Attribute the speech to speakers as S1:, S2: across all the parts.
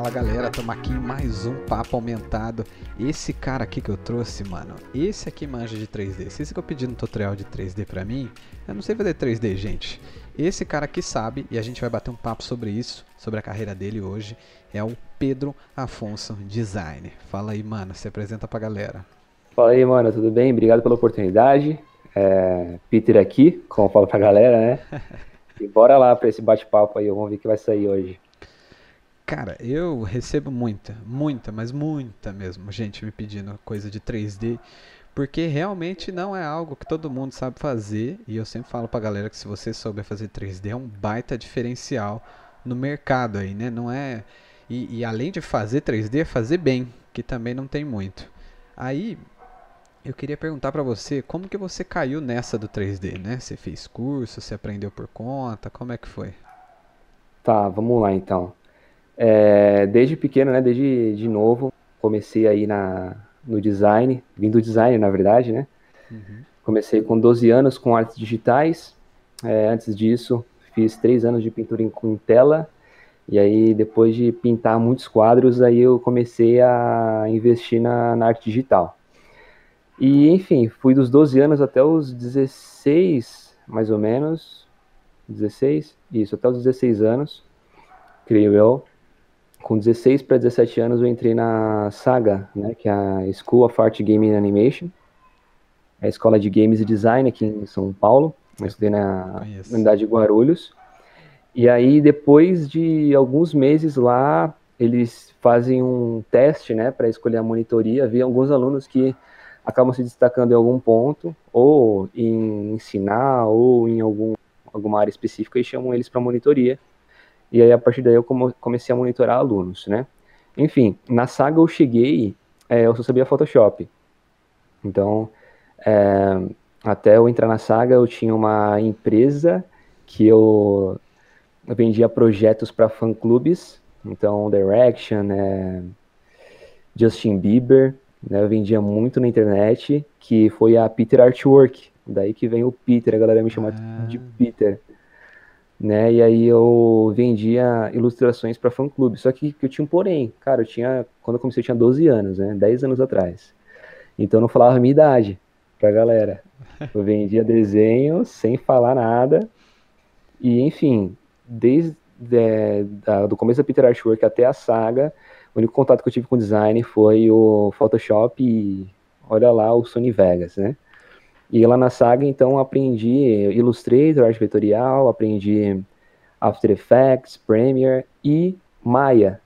S1: Fala galera, estamos aqui em mais um papo aumentado. Esse cara aqui que eu trouxe, mano, esse aqui manja de 3D. Se esse que eu pedi no tutorial de 3D pra mim, eu não sei fazer 3D, gente. Esse cara aqui sabe e a gente vai bater um papo sobre isso, sobre a carreira dele hoje. É o Pedro Afonso Design. Fala aí, mano, se apresenta pra galera.
S2: Fala aí, mano, tudo bem? Obrigado pela oportunidade. É, Peter aqui, como eu falo pra galera, né? E bora lá pra esse bate-papo aí, vamos ver o que vai sair hoje.
S1: Cara, eu recebo muita, muita, mas muita mesmo, gente me pedindo coisa de 3D, porque realmente não é algo que todo mundo sabe fazer, e eu sempre falo pra galera que se você souber fazer 3D é um baita diferencial no mercado aí, né? Não é. E, e além de fazer 3D, é fazer bem, que também não tem muito. Aí, eu queria perguntar para você, como que você caiu nessa do 3D, né? Você fez curso, você aprendeu por conta, como é que foi?
S2: Tá, vamos lá então. É, desde pequeno, né, desde de novo, comecei aí na, no design, vindo do design, na verdade, né? Uhum. Comecei com 12 anos com artes digitais. É, antes disso, fiz três anos de pintura em, em tela. E aí, depois de pintar muitos quadros, aí eu comecei a investir na, na arte digital. E, enfim, fui dos 12 anos até os 16, mais ou menos. 16? Isso, até os 16 anos, creio eu com 16 para 17 anos eu entrei na Saga, né, que é a School of Art Gaming Animation, é a escola de games e design aqui em São Paulo. Eu estudei na unidade de Guarulhos. E aí depois de alguns meses lá, eles fazem um teste, né, para escolher a monitoria. Havia alguns alunos que acabam se destacando em algum ponto, ou em ensinar, ou em algum, alguma área específica, e chamam eles para monitoria. E aí, a partir daí, eu comecei a monitorar alunos, né? Enfim, na saga eu cheguei, é, eu só sabia Photoshop. Então, é, até eu entrar na saga, eu tinha uma empresa que eu, eu vendia projetos para fã-clubes, então Direction, é, Justin Bieber, né, eu vendia muito na internet, que foi a Peter Artwork, daí que vem o Peter, a galera me chama ah. de Peter né? E aí eu vendia ilustrações para fã clube. Só que, que eu tinha um porém, cara, eu tinha quando eu comecei eu tinha 12 anos, né? 10 anos atrás. Então eu não falava a minha idade pra galera. Eu vendia desenho sem falar nada. E enfim, desde é, da, do começo da Peter Artwork até a saga, o único contato que eu tive com design foi o Photoshop e olha lá o Sony Vegas, né? E lá na saga, então, aprendi Illustrator, arte vetorial, aprendi After Effects, Premiere e Maya.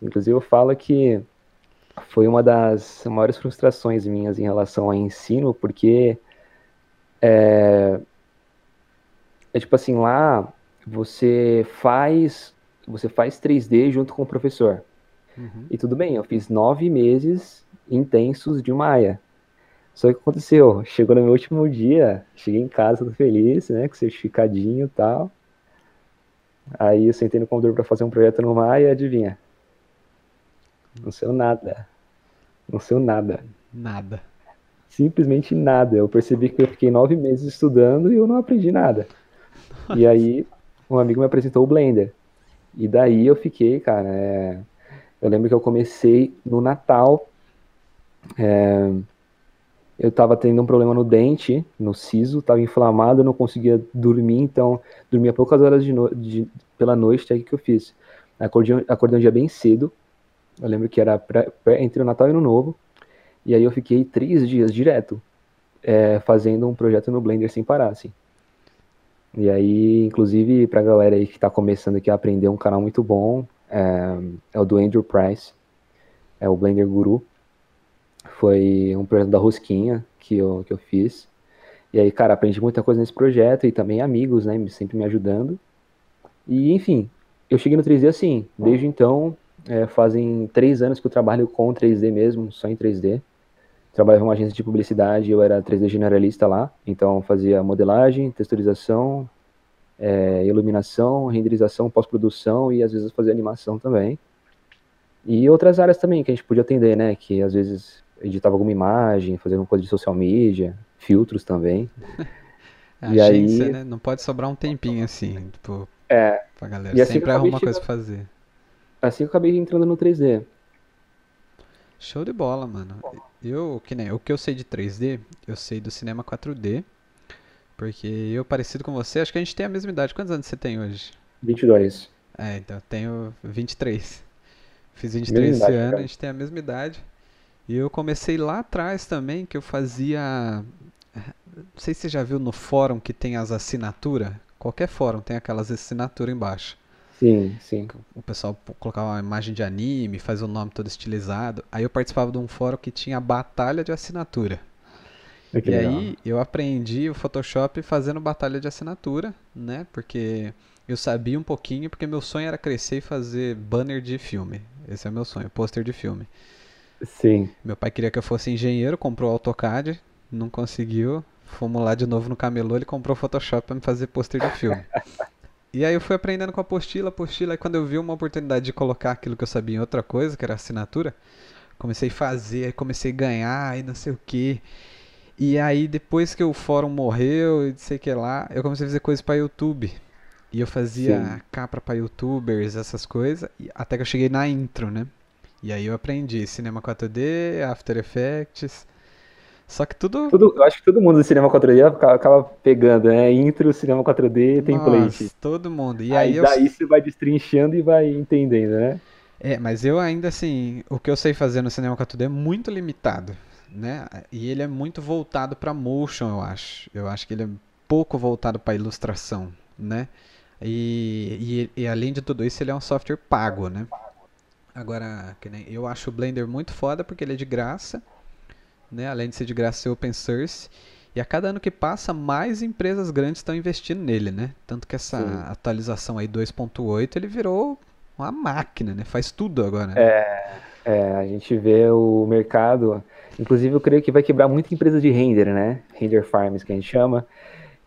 S2: Inclusive, eu falo que foi uma das maiores frustrações minhas em relação ao ensino, porque é, é tipo assim, lá você faz você faz 3D junto com o professor. Uhum. E tudo bem, eu fiz nove meses intensos de Maya. Só que aconteceu, chegou no meu último dia, cheguei em casa todo feliz, né, com certificadinho e tal. Aí eu sentei no computador para fazer um projeto no Maia e adivinha? Não sei nada. Não sei nada.
S1: Nada.
S2: Simplesmente nada. Eu percebi que eu fiquei nove meses estudando e eu não aprendi nada. Nossa. E aí um amigo me apresentou o Blender. E daí eu fiquei, cara. É... Eu lembro que eu comecei no Natal. É eu estava tendo um problema no dente, no siso, estava inflamado, não conseguia dormir, então dormia poucas horas de no... de... pela noite, aí o que eu fiz? Acordei, acordei um dia bem cedo, eu lembro que era pra... entre o Natal e o Ano Novo, e aí eu fiquei três dias direto é, fazendo um projeto no Blender sem parar, assim. E aí, inclusive, pra galera aí que tá começando aqui a aprender um canal muito bom, é, é o do Andrew Price, é o Blender Guru, foi um projeto da Rosquinha que eu, que eu fiz. E aí, cara, aprendi muita coisa nesse projeto e também amigos, né, sempre me ajudando. E, enfim, eu cheguei no 3D assim. Desde então, é, fazem três anos que eu trabalho com 3D mesmo, só em 3D. Trabalhava em uma agência de publicidade, eu era 3D generalista lá, então fazia modelagem, texturização, é, iluminação, renderização, pós-produção e às vezes fazia animação também. E outras áreas também que a gente podia atender, né? Que às vezes editava alguma imagem, fazia uma coisa de social media, filtros também.
S1: A e agência, aí... né? Não pode sobrar um tempinho assim, tipo,
S2: é.
S1: pra galera. E assim Sempre arruma uma coisa pra fazer.
S2: assim eu acabei entrando no 3D.
S1: Show de bola, mano. Eu, que nem, o que eu sei de 3D, eu sei do cinema 4D. Porque eu, parecido com você, acho que a gente tem a mesma idade. Quantos anos você tem hoje?
S2: 22.
S1: É, então eu tenho 23. Fiz 23 esse idade, ano, cara. a gente tem a mesma idade. E eu comecei lá atrás também, que eu fazia. Não sei se você já viu no fórum que tem as assinaturas. Qualquer fórum tem aquelas assinaturas embaixo.
S2: Sim, sim.
S1: O pessoal colocava uma imagem de anime, faz o nome todo estilizado. Aí eu participava de um fórum que tinha batalha de assinatura. É e legal. aí eu aprendi o Photoshop fazendo batalha de assinatura, né? Porque eu sabia um pouquinho, porque meu sonho era crescer e fazer banner de filme. Esse é o meu sonho, pôster de filme.
S2: Sim.
S1: Meu pai queria que eu fosse engenheiro, comprou AutoCAD, não conseguiu. Fomos lá de novo no camelô, ele comprou Photoshop para me fazer pôster de filme. e aí eu fui aprendendo com a apostila, apostila, e quando eu vi uma oportunidade de colocar aquilo que eu sabia em outra coisa, que era assinatura, comecei a fazer, aí comecei a ganhar, e não sei o que. E aí depois que o fórum morreu, e sei que lá, eu comecei a fazer coisas para YouTube. E eu fazia Sim. capa para youtubers, essas coisas, até que eu cheguei na intro, né? E aí eu aprendi Cinema 4D, After Effects. Só que tudo...
S2: tudo. Eu acho que todo mundo do Cinema 4D acaba pegando, né? Intro, Cinema 4D, template. Nossa,
S1: todo mundo. E
S2: aí, aí daí eu... você vai destrinchando e vai entendendo, né?
S1: É, mas eu ainda assim, o que eu sei fazer no Cinema 4D é muito limitado, né? E ele é muito voltado para motion, eu acho. Eu acho que ele é pouco voltado para ilustração, né? E, e, e, além de tudo isso, ele é um software pago, né? Agora, eu acho o Blender muito foda porque ele é de graça, né? Além de ser de graça, ser open source. E a cada ano que passa, mais empresas grandes estão investindo nele, né? Tanto que essa Sim. atualização aí 2.8, ele virou uma máquina, né? Faz tudo agora. Né?
S2: É, é, a gente vê o mercado. Inclusive, eu creio que vai quebrar muita empresa de render, né? Render farms, que a gente chama.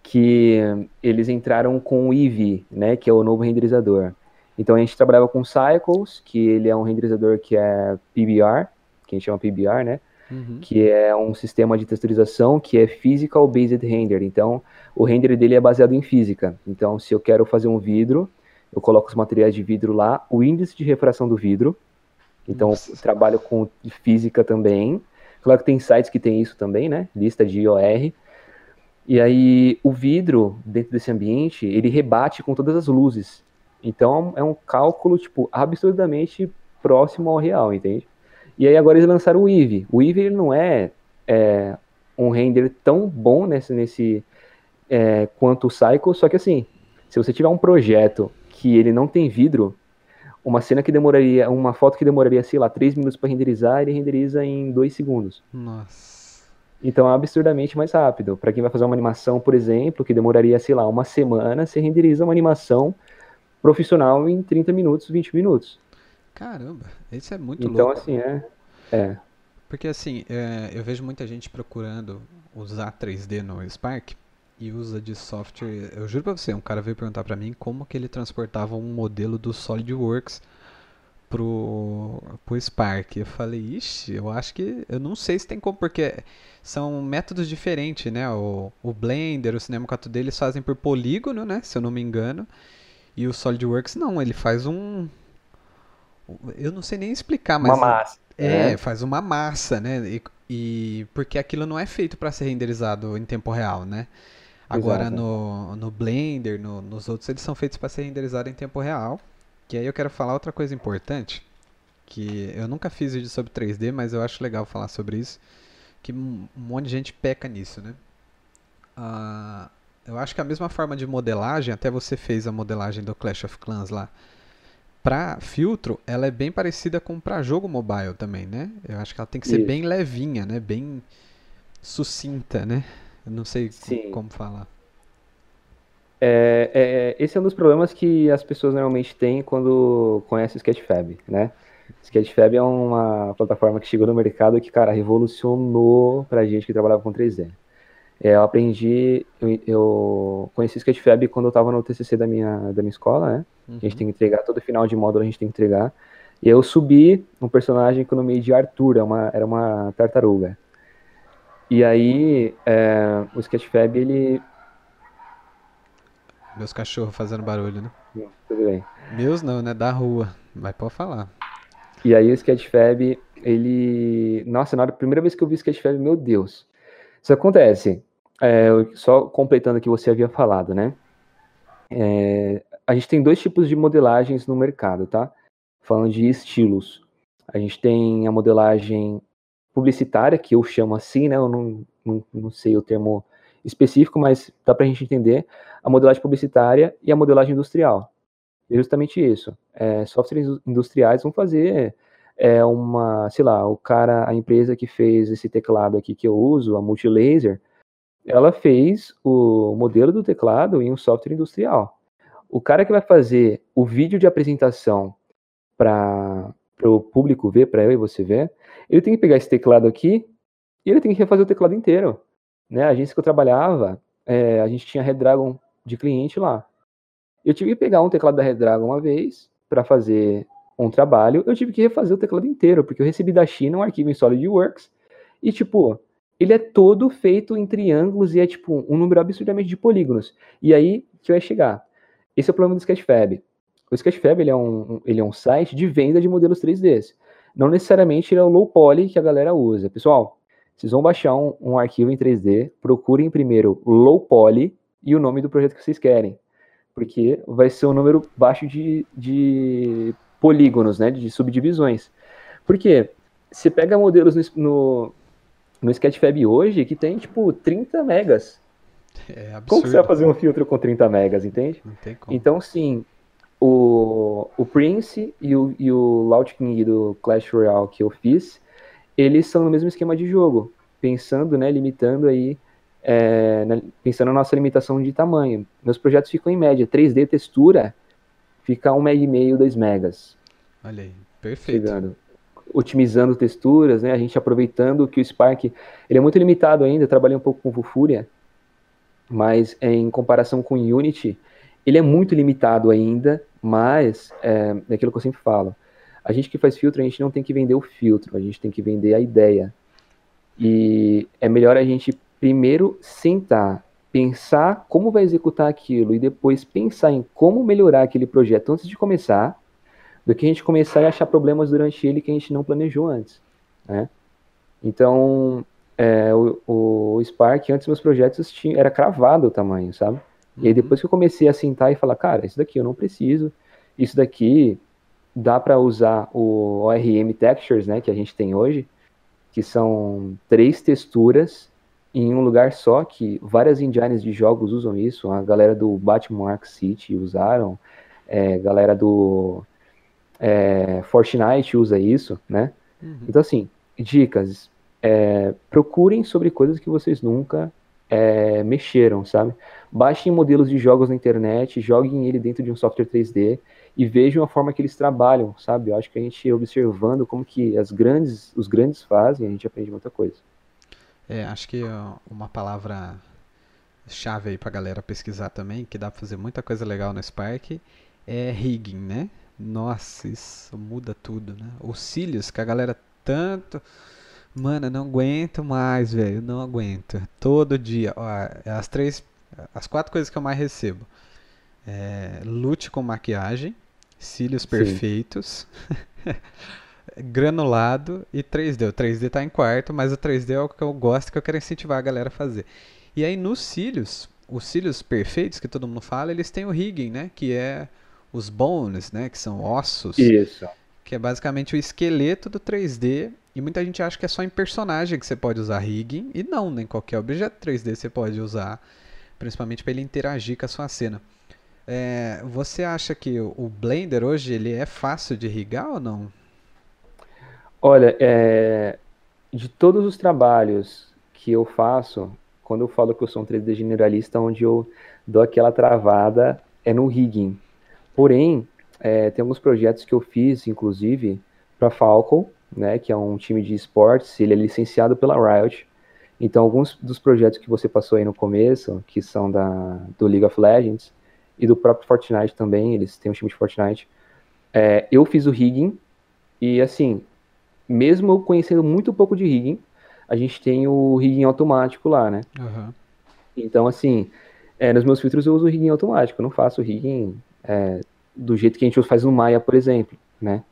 S2: Que eles entraram com o Eevee, né? Que é o novo renderizador. Então a gente trabalhava com Cycles, que ele é um renderizador que é PBR, que a gente chama PBR, né? Uhum. Que é um sistema de texturização que é Physical Based Render. Então, o render dele é baseado em física. Então, se eu quero fazer um vidro, eu coloco os materiais de vidro lá, o índice de refração do vidro. Então, trabalho com física também. Claro que tem sites que tem isso também, né? Lista de IOR. E aí, o vidro, dentro desse ambiente, ele rebate com todas as luzes. Então é um cálculo, tipo, absurdamente próximo ao real, entende? E aí agora eles lançaram o Eevee. O Eevee ele não é, é, um render tão bom nesse, nesse é, quanto o Cycle, só que assim, se você tiver um projeto que ele não tem vidro, uma cena que demoraria, uma foto que demoraria, sei lá, 3 minutos para renderizar, ele renderiza em 2 segundos.
S1: Nossa.
S2: Então é absurdamente mais rápido. Para quem vai fazer uma animação, por exemplo, que demoraria, sei lá, uma semana, você renderiza uma animação profissional em 30 minutos, 20 minutos.
S1: Caramba, isso é muito
S2: então,
S1: louco.
S2: Então, assim, é, é.
S1: Porque, assim, é, eu vejo muita gente procurando usar 3D no Spark e usa de software. Eu juro pra você, um cara veio perguntar pra mim como que ele transportava um modelo do SolidWorks pro, pro Spark. Eu falei, ixi, eu acho que. Eu não sei se tem como, porque são métodos diferentes, né? O, o Blender, o Cinema 4D, eles fazem por polígono, né? Se eu não me engano. E o SolidWorks não, ele faz um. Eu não sei nem explicar, mas.
S2: Uma massa.
S1: É, né? faz uma massa, né? E, e porque aquilo não é feito para ser renderizado em tempo real, né? Agora no, no Blender, no, nos outros, eles são feitos para ser renderizados em tempo real. Que aí eu quero falar outra coisa importante, que eu nunca fiz vídeo sobre 3D, mas eu acho legal falar sobre isso, que um monte de gente peca nisso, né? Ah, eu acho que a mesma forma de modelagem, até você fez a modelagem do Clash of Clans lá, para filtro, ela é bem parecida com para jogo mobile também, né? Eu acho que ela tem que ser Isso. bem levinha, né? Bem sucinta, né? Eu não sei Sim. como falar.
S2: É, é, esse é um dos problemas que as pessoas normalmente têm quando conhecem o Sketchfab, né? Sketchfab é uma plataforma que chegou no mercado que, cara, revolucionou pra gente que trabalhava com 3D. É, eu aprendi, eu, eu conheci o Sketchfab quando eu estava no TCC da minha, da minha escola, né? Uhum. A gente tem que entregar, todo final de módulo a gente tem que entregar. E eu subi um personagem que eu nomeei de Arthur, era é uma, era uma tartaruga. E aí, é, o Sketchfab, ele...
S1: Meus cachorros fazendo barulho, né?
S2: Tudo bem.
S1: Meus não, né? Da rua. Vai pode falar.
S2: E aí o Sketchfab, ele. Nossa, na hora, primeira vez que eu vi o Sketchfab, meu Deus. Isso acontece. É, só completando o que você havia falado, né? É, a gente tem dois tipos de modelagens no mercado, tá? Falando de estilos. A gente tem a modelagem publicitária, que eu chamo assim, né? Eu não, não, não sei o termo específico, mas dá para a gente entender a modelagem publicitária e a modelagem industrial. É justamente isso. É, softwares industriais vão fazer é, uma, sei lá, o cara, a empresa que fez esse teclado aqui que eu uso, a Multilaser, ela fez o modelo do teclado em um software industrial. O cara que vai fazer o vídeo de apresentação para o público ver, para eu e você ver, ele tem que pegar esse teclado aqui e ele tem que refazer o teclado inteiro. Né? A agência que eu trabalhava, é, a gente tinha Redragon de cliente lá. Eu tive que pegar um teclado da Redragon uma vez para fazer um trabalho, eu tive que refazer o teclado inteiro, porque eu recebi da China um arquivo em SolidWorks e, tipo, ele é todo feito em triângulos e é, tipo, um número absurdamente de polígonos. E aí que vai chegar. Esse é o problema do Sketchfab. O Sketchfab ele é, um, ele é um site de venda de modelos 3D. Não necessariamente ele é o low poly que a galera usa. Pessoal, vocês vão baixar um, um arquivo em 3D, procurem primeiro low poly e o nome do projeto que vocês querem. Porque vai ser um número baixo de, de polígonos, né, de subdivisões. Porque você pega modelos no, no, no Sketchfab hoje que tem, tipo, 30 megas. É absurdo. Como você vai fazer um filtro com 30 megas, entende? Não tem como. Então, sim, o, o Prince e o, e o Launch King do Clash Royale que eu fiz, eles são no mesmo esquema de jogo, pensando, né, limitando aí, é, pensando na nossa limitação de tamanho. Meus projetos ficam em média, 3D textura fica 1 mega e meio, 2 megas.
S1: Olha aí, perfeito. Chegando.
S2: Otimizando texturas, né, a gente aproveitando que o Spark, ele é muito limitado ainda, trabalhei um pouco com Vufuria, mas em comparação com Unity, ele é muito limitado ainda, mas é, é aquilo que eu sempre falo, a gente que faz filtro, a gente não tem que vender o filtro, a gente tem que vender a ideia. E é melhor a gente primeiro sentar, pensar como vai executar aquilo e depois pensar em como melhorar aquele projeto antes de começar, do que a gente começar a achar problemas durante ele que a gente não planejou antes, né? Então, é, o, o, Spark, antes meus projetos tinha, era cravado o tamanho, sabe? Uhum. E aí uhum. depois que eu comecei a sentar e falar, cara, isso daqui eu não preciso, isso daqui dá para usar o ORM Textures, né, que a gente tem hoje, que são três texturas em um lugar só, que várias engines de jogos usam isso, a galera do Batman Ark City usaram, é, galera do é, Fortnite usa isso, né? Uhum. Então, assim, dicas, é, procurem sobre coisas que vocês nunca é, mexeram, sabe? Baixem modelos de jogos na internet, joguem ele dentro de um software 3D e vejam a forma que eles trabalham, sabe? Eu acho que a gente observando como que as grandes, os grandes fazem, a gente aprende muita coisa.
S1: É, acho que uma palavra chave aí pra galera pesquisar também, que dá pra fazer muita coisa legal no Spark, é rigging, né? Nossa, isso muda tudo, né? Os cílios que a galera tanto Mano, eu não aguento mais, velho. Não aguento. Todo dia. Ó, as três. As quatro coisas que eu mais recebo. É, lute com maquiagem. Cílios Sim. perfeitos. granulado e 3D. O 3D tá em quarto, mas o 3D é o que eu gosto que eu quero incentivar a galera a fazer. E aí nos cílios, os cílios perfeitos que todo mundo fala, eles têm o rigging, né? Que é os bones, né? Que são ossos.
S2: Isso.
S1: Que é basicamente o esqueleto do 3D e muita gente acha que é só em personagem que você pode usar rigging, e não, nem qualquer objeto 3D você pode usar, principalmente para ele interagir com a sua cena. É, você acha que o Blender hoje ele é fácil de rigar ou não?
S2: Olha, é, de todos os trabalhos que eu faço, quando eu falo que eu sou um 3D generalista, onde eu dou aquela travada é no rigging. Porém, é, tem alguns projetos que eu fiz, inclusive, para Falcon, né, que é um time de esportes, ele é licenciado pela Riot. Então, alguns dos projetos que você passou aí no começo, que são da, do League of Legends e do próprio Fortnite também, eles têm um time de Fortnite, é, eu fiz o rigging e, assim, mesmo eu conhecendo muito pouco de rigging, a gente tem o rigging automático lá, né? Uhum. Então, assim, é, nos meus filtros eu uso o rigging automático, eu não faço o rigging é, do jeito que a gente faz no Maya, por exemplo. né?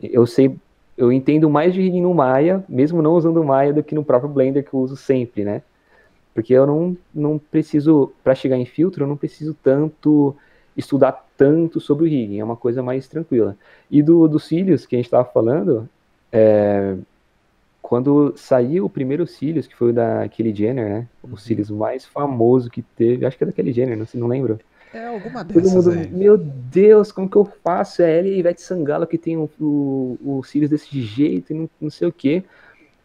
S2: Eu sei, eu entendo mais de rigging no Maya, mesmo não usando o Maya, do que no próprio Blender que eu uso sempre, né? Porque eu não, não preciso, para chegar em filtro, eu não preciso tanto estudar tanto sobre o rigging, é uma coisa mais tranquila. E do, dos cílios que a gente estava falando, é, quando saiu o primeiro cílios, que foi o da Kylie Jenner, né? O uhum. cílios mais famoso que teve, acho que é da Kylie Jenner, não, não lembro.
S1: É, alguma dessas mundo, aí.
S2: Meu Deus, como que eu faço? É ela e Ivete Sangalo que tem o, o, o cílios desse jeito e não, não sei o quê.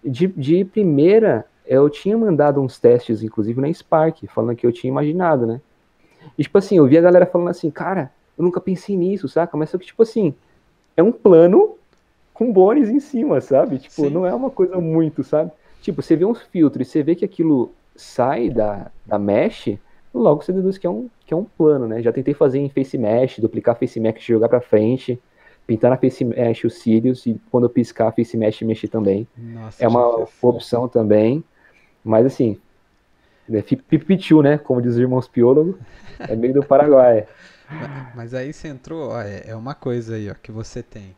S2: De, de primeira, eu tinha mandado uns testes, inclusive na Spark, falando que eu tinha imaginado, né? E, tipo assim, eu vi a galera falando assim, cara, eu nunca pensei nisso, saca? Mas só que, tipo assim, é um plano com bones em cima, sabe? Tipo, Sim. não é uma coisa muito, sabe? Tipo, você vê uns filtros e você vê que aquilo sai da, da mesh, logo você deduz que é, um, que é um plano, né? Já tentei fazer em face mesh, duplicar face mesh, jogar pra frente, pintar na face mesh os cílios e quando eu piscar face mesh mexer também. Nossa, é uma opção também. Mas assim, é né? Como diz os irmãos piólogos, é meio do Paraguai.
S1: Mas aí você entrou, ó, é, é uma coisa aí ó, que você tem.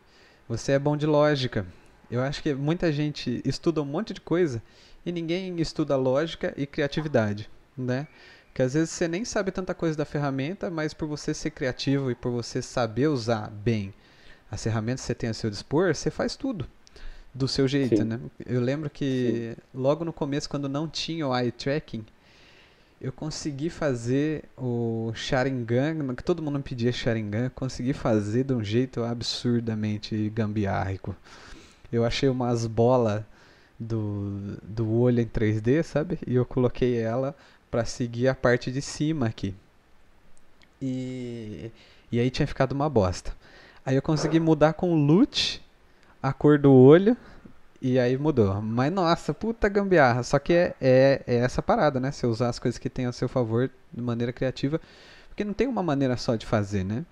S1: Você é bom de lógica. Eu acho que muita gente estuda um monte de coisa e ninguém estuda lógica e criatividade, né? Que às vezes você nem sabe tanta coisa da ferramenta, mas por você ser criativo e por você saber usar bem as ferramentas que você tem a seu dispor, você faz tudo do seu jeito, Sim. né? Eu lembro que Sim. logo no começo, quando não tinha o eye tracking, eu consegui fazer o Sharingan, que todo mundo me pedia Sharingan, consegui fazer de um jeito absurdamente gambiarrico. Eu achei umas bolas do, do olho em 3D, sabe? E eu coloquei ela para seguir a parte de cima aqui. E, e aí tinha ficado uma bosta. Aí eu consegui mudar com loot a cor do olho e aí mudou. Mas nossa, puta gambiarra. Só que é, é, é, essa parada, né? Você usar as coisas que tem a seu favor de maneira criativa. Porque não tem uma maneira só de fazer, né?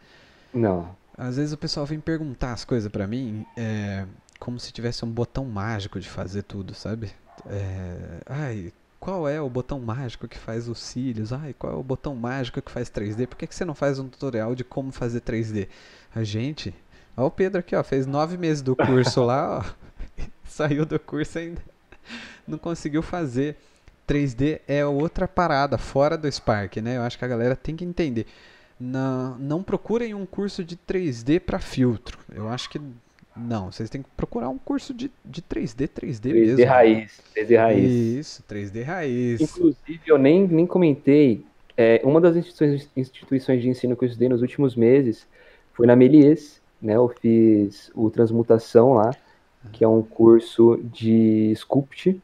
S2: Não.
S1: Às vezes o pessoal vem perguntar as coisas para mim, é, como se tivesse um botão mágico de fazer tudo, sabe? É, ai, qual é o botão mágico que faz os cílios? Ai, qual é o botão mágico que faz 3D? Por que, que você não faz um tutorial de como fazer 3D? A gente, ó o Pedro aqui, ó, fez nove meses do curso lá, ó saiu do curso ainda não conseguiu fazer. 3D é outra parada, fora do Spark, né? Eu acho que a galera tem que entender. Não procurem um curso de 3D para filtro. Eu acho que não, vocês têm que procurar um curso de, de 3D, 3D, 3D mesmo.
S2: 3D raiz, 3D raiz.
S1: Isso, 3D raiz.
S2: Inclusive, eu nem, nem comentei, é, uma das instituições, instituições de ensino que eu estudei nos últimos meses foi na Melies, né? Eu fiz o Transmutação lá que é um curso de Sculpt.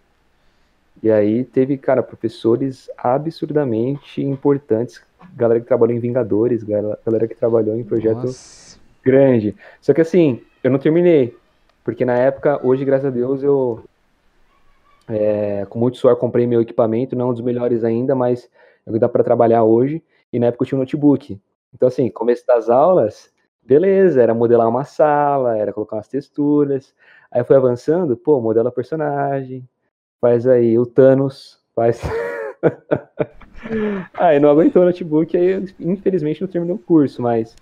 S2: E aí teve, cara, professores absurdamente importantes, galera que trabalhou em Vingadores, galera que trabalhou em projeto Nossa. grande. Só que assim, eu não terminei, porque na época, hoje, graças a Deus, eu é, com muito suor comprei meu equipamento, não um dos melhores ainda, mas é dá para trabalhar hoje. E na época eu tinha um notebook. Então assim, começo das aulas, beleza, era modelar uma sala, era colocar umas texturas. Aí foi avançando, pô, modela personagem, faz aí o Thanos, faz. aí não aguentou o notebook, aí infelizmente não terminou o curso, mas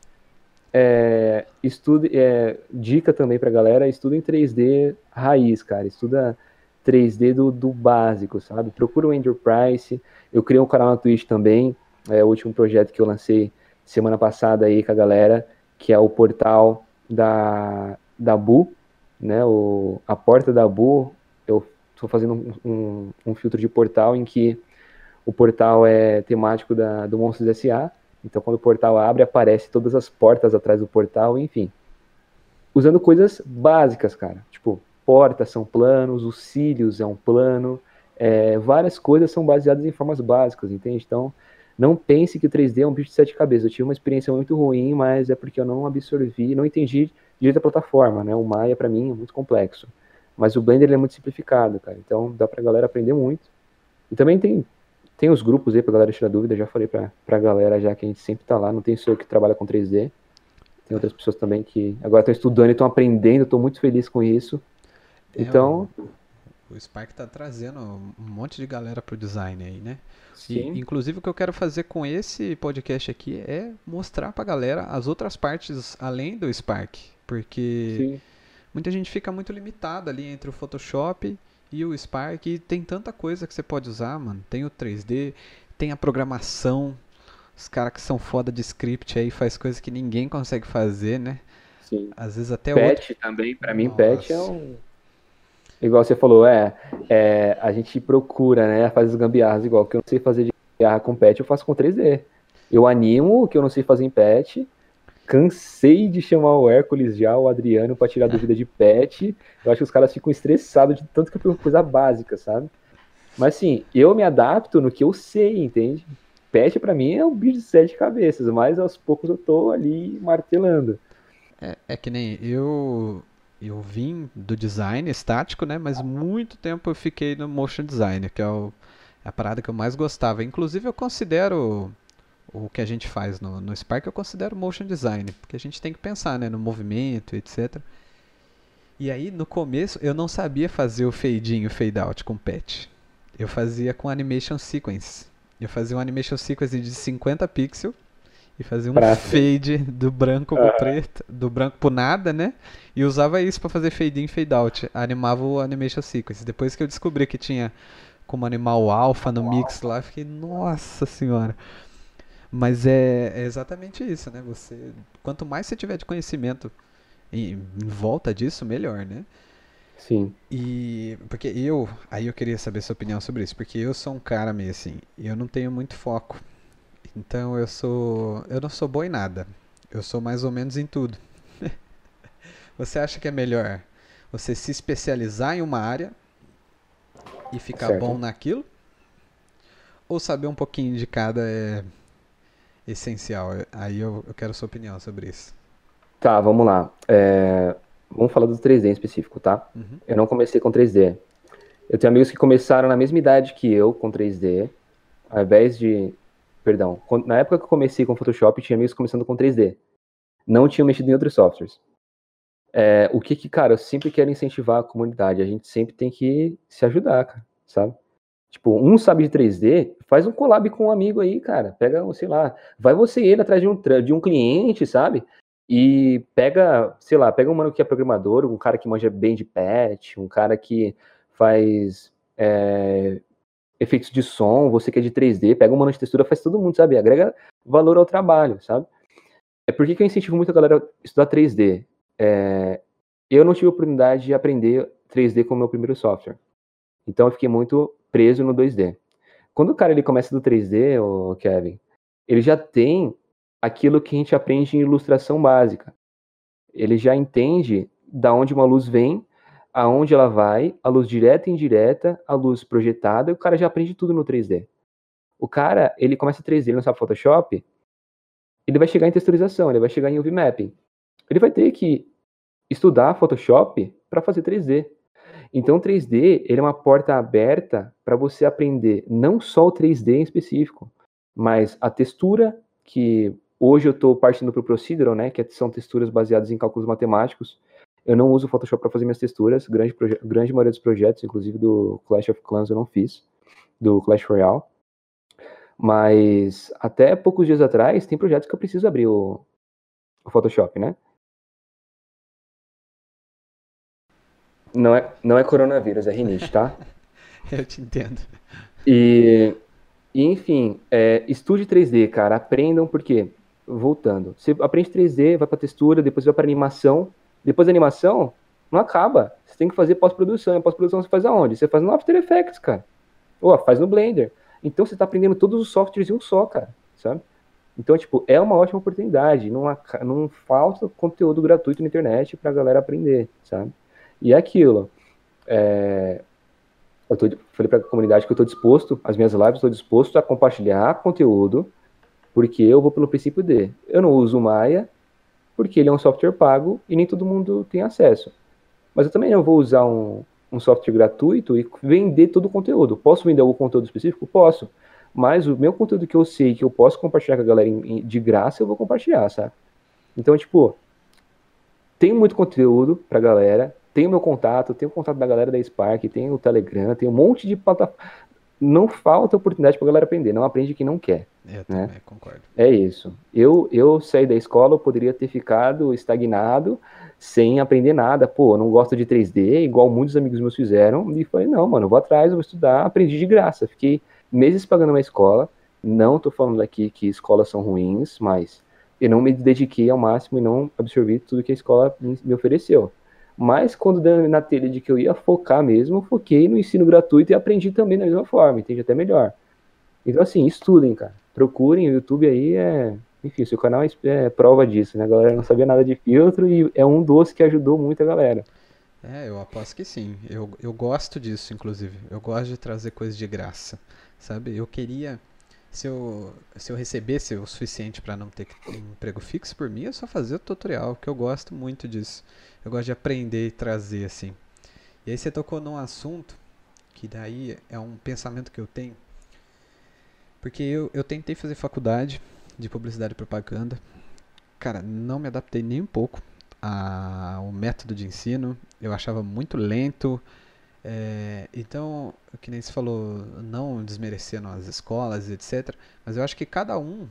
S2: é, estude, é, dica também pra galera, estuda em 3D raiz, cara, estuda 3D do, do básico, sabe? Procura o Andrew Price, eu criei um canal na Twitch também, é o último projeto que eu lancei semana passada aí com a galera, que é o portal da, da Bu, né, o, a porta da Bu, eu estou fazendo um, um, um, filtro de portal em que o portal é temático da, do Monstros S.A., então quando o portal abre, aparece todas as portas atrás do portal, enfim. Usando coisas básicas, cara, tipo, portas são planos, os cílios é um plano, é, várias coisas são baseadas em formas básicas, entende? Então, não pense que o 3D é um bicho de sete cabeças. Eu tive uma experiência muito ruim, mas é porque eu não absorvi, não entendi direito à plataforma, né? O Maya, para mim, é muito complexo. Mas o Blender é muito simplificado, cara. Então dá pra galera aprender muito. E também tem, tem os grupos aí pra galera tirar dúvida. Já falei pra, pra galera já que a gente sempre tá lá. Não tem só eu que trabalha com 3D. Tem outras pessoas também que agora estão estudando e estão aprendendo. Estou muito feliz com isso. É, então.
S1: O, o Spark tá trazendo um monte de galera pro design aí, né? Sim. E, inclusive o que eu quero fazer com esse podcast aqui é mostrar pra galera as outras partes além do Spark Porque Sim. muita gente fica muito limitada ali entre o Photoshop e o Spark. Tem tanta coisa que você pode usar, mano. Tem o 3D, tem a programação. Os caras que são foda de script aí faz coisas que ninguém consegue fazer, né?
S2: Sim.
S1: Às vezes até
S2: patch outro... também, para mim, patch é um. Igual você falou, é, é, a gente procura, né, fazer as gambiarras igual, que eu não sei fazer de gambiarra com patch, eu faço com 3D. Eu animo o que eu não sei fazer em patch, cansei de chamar o Hércules já, o Adriano, para tirar dúvida de patch. Eu acho que os caras ficam estressados de tanto que eu pergunto coisa básica, sabe? Mas assim, eu me adapto no que eu sei, entende? Patch para mim é um bicho de sete cabeças, mas aos poucos eu tô ali martelando.
S1: É, é que nem eu eu vim do design estático, né? Mas muito tempo eu fiquei no motion design, que é o, a parada que eu mais gostava. Inclusive eu considero o que a gente faz no, no Spark, eu considero motion design, porque a gente tem que pensar, né, no movimento, etc. E aí no começo eu não sabia fazer o fade in e o fade out com patch. Eu fazia com animation sequence. Eu fazia um animation sequence de 50 pixels e fazia um fade do branco pro preto, do branco pro nada, né? E usava isso para fazer fade in, fade out. Animava o animation sequence. Depois que eu descobri que tinha como animar o alpha no mix lá, fiquei, nossa senhora. Mas é, é, exatamente isso, né? Você, quanto mais você tiver de conhecimento em, em volta disso, melhor, né?
S2: Sim.
S1: E porque eu, aí eu queria saber sua opinião sobre isso, porque eu sou um cara meio assim, eu não tenho muito foco. Então eu sou. Eu não sou bom em nada. Eu sou mais ou menos em tudo. você acha que é melhor você se especializar em uma área e ficar certo. bom naquilo? Ou saber um pouquinho de cada é essencial? Aí eu, eu quero sua opinião sobre isso.
S2: Tá, vamos lá. É, vamos falar do 3D em específico, tá? Uhum. Eu não comecei com 3D. Eu tenho amigos que começaram na mesma idade que eu com 3D. Ao invés de perdão, na época que eu comecei com Photoshop, tinha amigos começando com 3D. Não tinham mexido em outros softwares. É, o que que, cara, eu sempre quero incentivar a comunidade. A gente sempre tem que se ajudar, cara, sabe? Tipo, um sabe de 3D, faz um collab com um amigo aí, cara. Pega, sei lá, vai você e ele atrás de um, de um cliente, sabe? E pega, sei lá, pega um mano que é programador, um cara que manja bem de patch, um cara que faz é, efeitos de som, você que é de 3D, pega uma de textura, faz todo mundo, sabe? Agrega valor ao trabalho, sabe? É por que eu incentivo muito a galera a estudar 3D. É, eu não tive a oportunidade de aprender 3D com o meu primeiro software. Então eu fiquei muito preso no 2D. Quando o cara ele começa do 3D, o Kevin, ele já tem aquilo que a gente aprende em ilustração básica. Ele já entende da onde uma luz vem aonde ela vai, a luz direta e indireta, a luz projetada, e o cara já aprende tudo no 3D. O cara, ele começa 3D, ele não sabe Photoshop, ele vai chegar em texturização, ele vai chegar em UV mapping. Ele vai ter que estudar Photoshop para fazer 3D. Então, 3D ele é uma porta aberta para você aprender não só o 3D em específico, mas a textura, que hoje eu estou partindo para o Procedural, né, que são texturas baseadas em cálculos matemáticos, eu não uso o Photoshop para fazer minhas texturas. Grande, grande maioria dos projetos, inclusive do Clash of Clans, eu não fiz. Do Clash Royale. Mas até poucos dias atrás, tem projetos que eu preciso abrir o, o Photoshop, né? Não é, não é coronavírus, é rinite, tá?
S1: eu te entendo.
S2: E, e enfim, é, estude 3D, cara. Aprendam, porque, voltando, você aprende 3D, vai para textura, depois vai para animação, depois da animação, não acaba. Você tem que fazer pós-produção. E pós-produção você faz aonde? Você faz no After Effects, cara. Ou faz no Blender. Então você está aprendendo todos os softwares em um só, cara. Sabe? Então, tipo, é uma ótima oportunidade. Não, não falta conteúdo gratuito na internet pra galera aprender, sabe? E é aquilo. É, eu tô, falei pra comunidade que eu estou disposto, as minhas lives, estou disposto a compartilhar conteúdo, porque eu vou pelo princípio de eu não uso Maia, porque ele é um software pago e nem todo mundo tem acesso. Mas eu também não vou usar um, um software gratuito e vender todo o conteúdo. Posso vender algum conteúdo específico? Posso. Mas o meu conteúdo que eu sei que eu posso compartilhar com a galera de graça, eu vou compartilhar, sabe? Então, tipo, tem muito conteúdo pra galera, tem o meu contato, tem o contato da galera da Spark, tem o Telegram, tem um monte de plataforma não falta oportunidade para a galera aprender, não aprende quem não quer.
S1: Eu né? também concordo.
S2: É isso. Eu, eu saí da escola, eu poderia ter ficado estagnado, sem aprender nada. Pô, eu não gosto de 3D, igual muitos amigos meus fizeram. E falei, não, mano, eu vou atrás, eu vou estudar, aprendi de graça. Fiquei meses pagando uma escola. Não tô falando aqui que escolas são ruins, mas eu não me dediquei ao máximo e não absorvi tudo que a escola me ofereceu. Mas quando deu na telha de que eu ia focar mesmo, foquei no ensino gratuito e aprendi também da mesma forma, entendi até melhor. Então, assim, estudem, cara. Procurem, o YouTube aí é. Enfim, seu canal é, é prova disso, né? A galera não sabia nada de filtro e é um dos que ajudou muito a galera.
S1: É, eu aposto que sim. Eu, eu gosto disso, inclusive. Eu gosto de trazer coisas de graça, sabe? Eu queria se eu, se eu recebesse o suficiente para não ter emprego fixo por mim, é só fazer o tutorial, que eu gosto muito disso. Eu gosto de aprender e trazer assim. E aí você tocou num assunto que daí é um pensamento que eu tenho. Porque eu, eu tentei fazer faculdade de publicidade e propaganda. Cara, não me adaptei nem um pouco ao método de ensino. Eu achava muito lento, é, então, que nem se falou, não desmerecendo as escolas, etc. Mas eu acho que cada um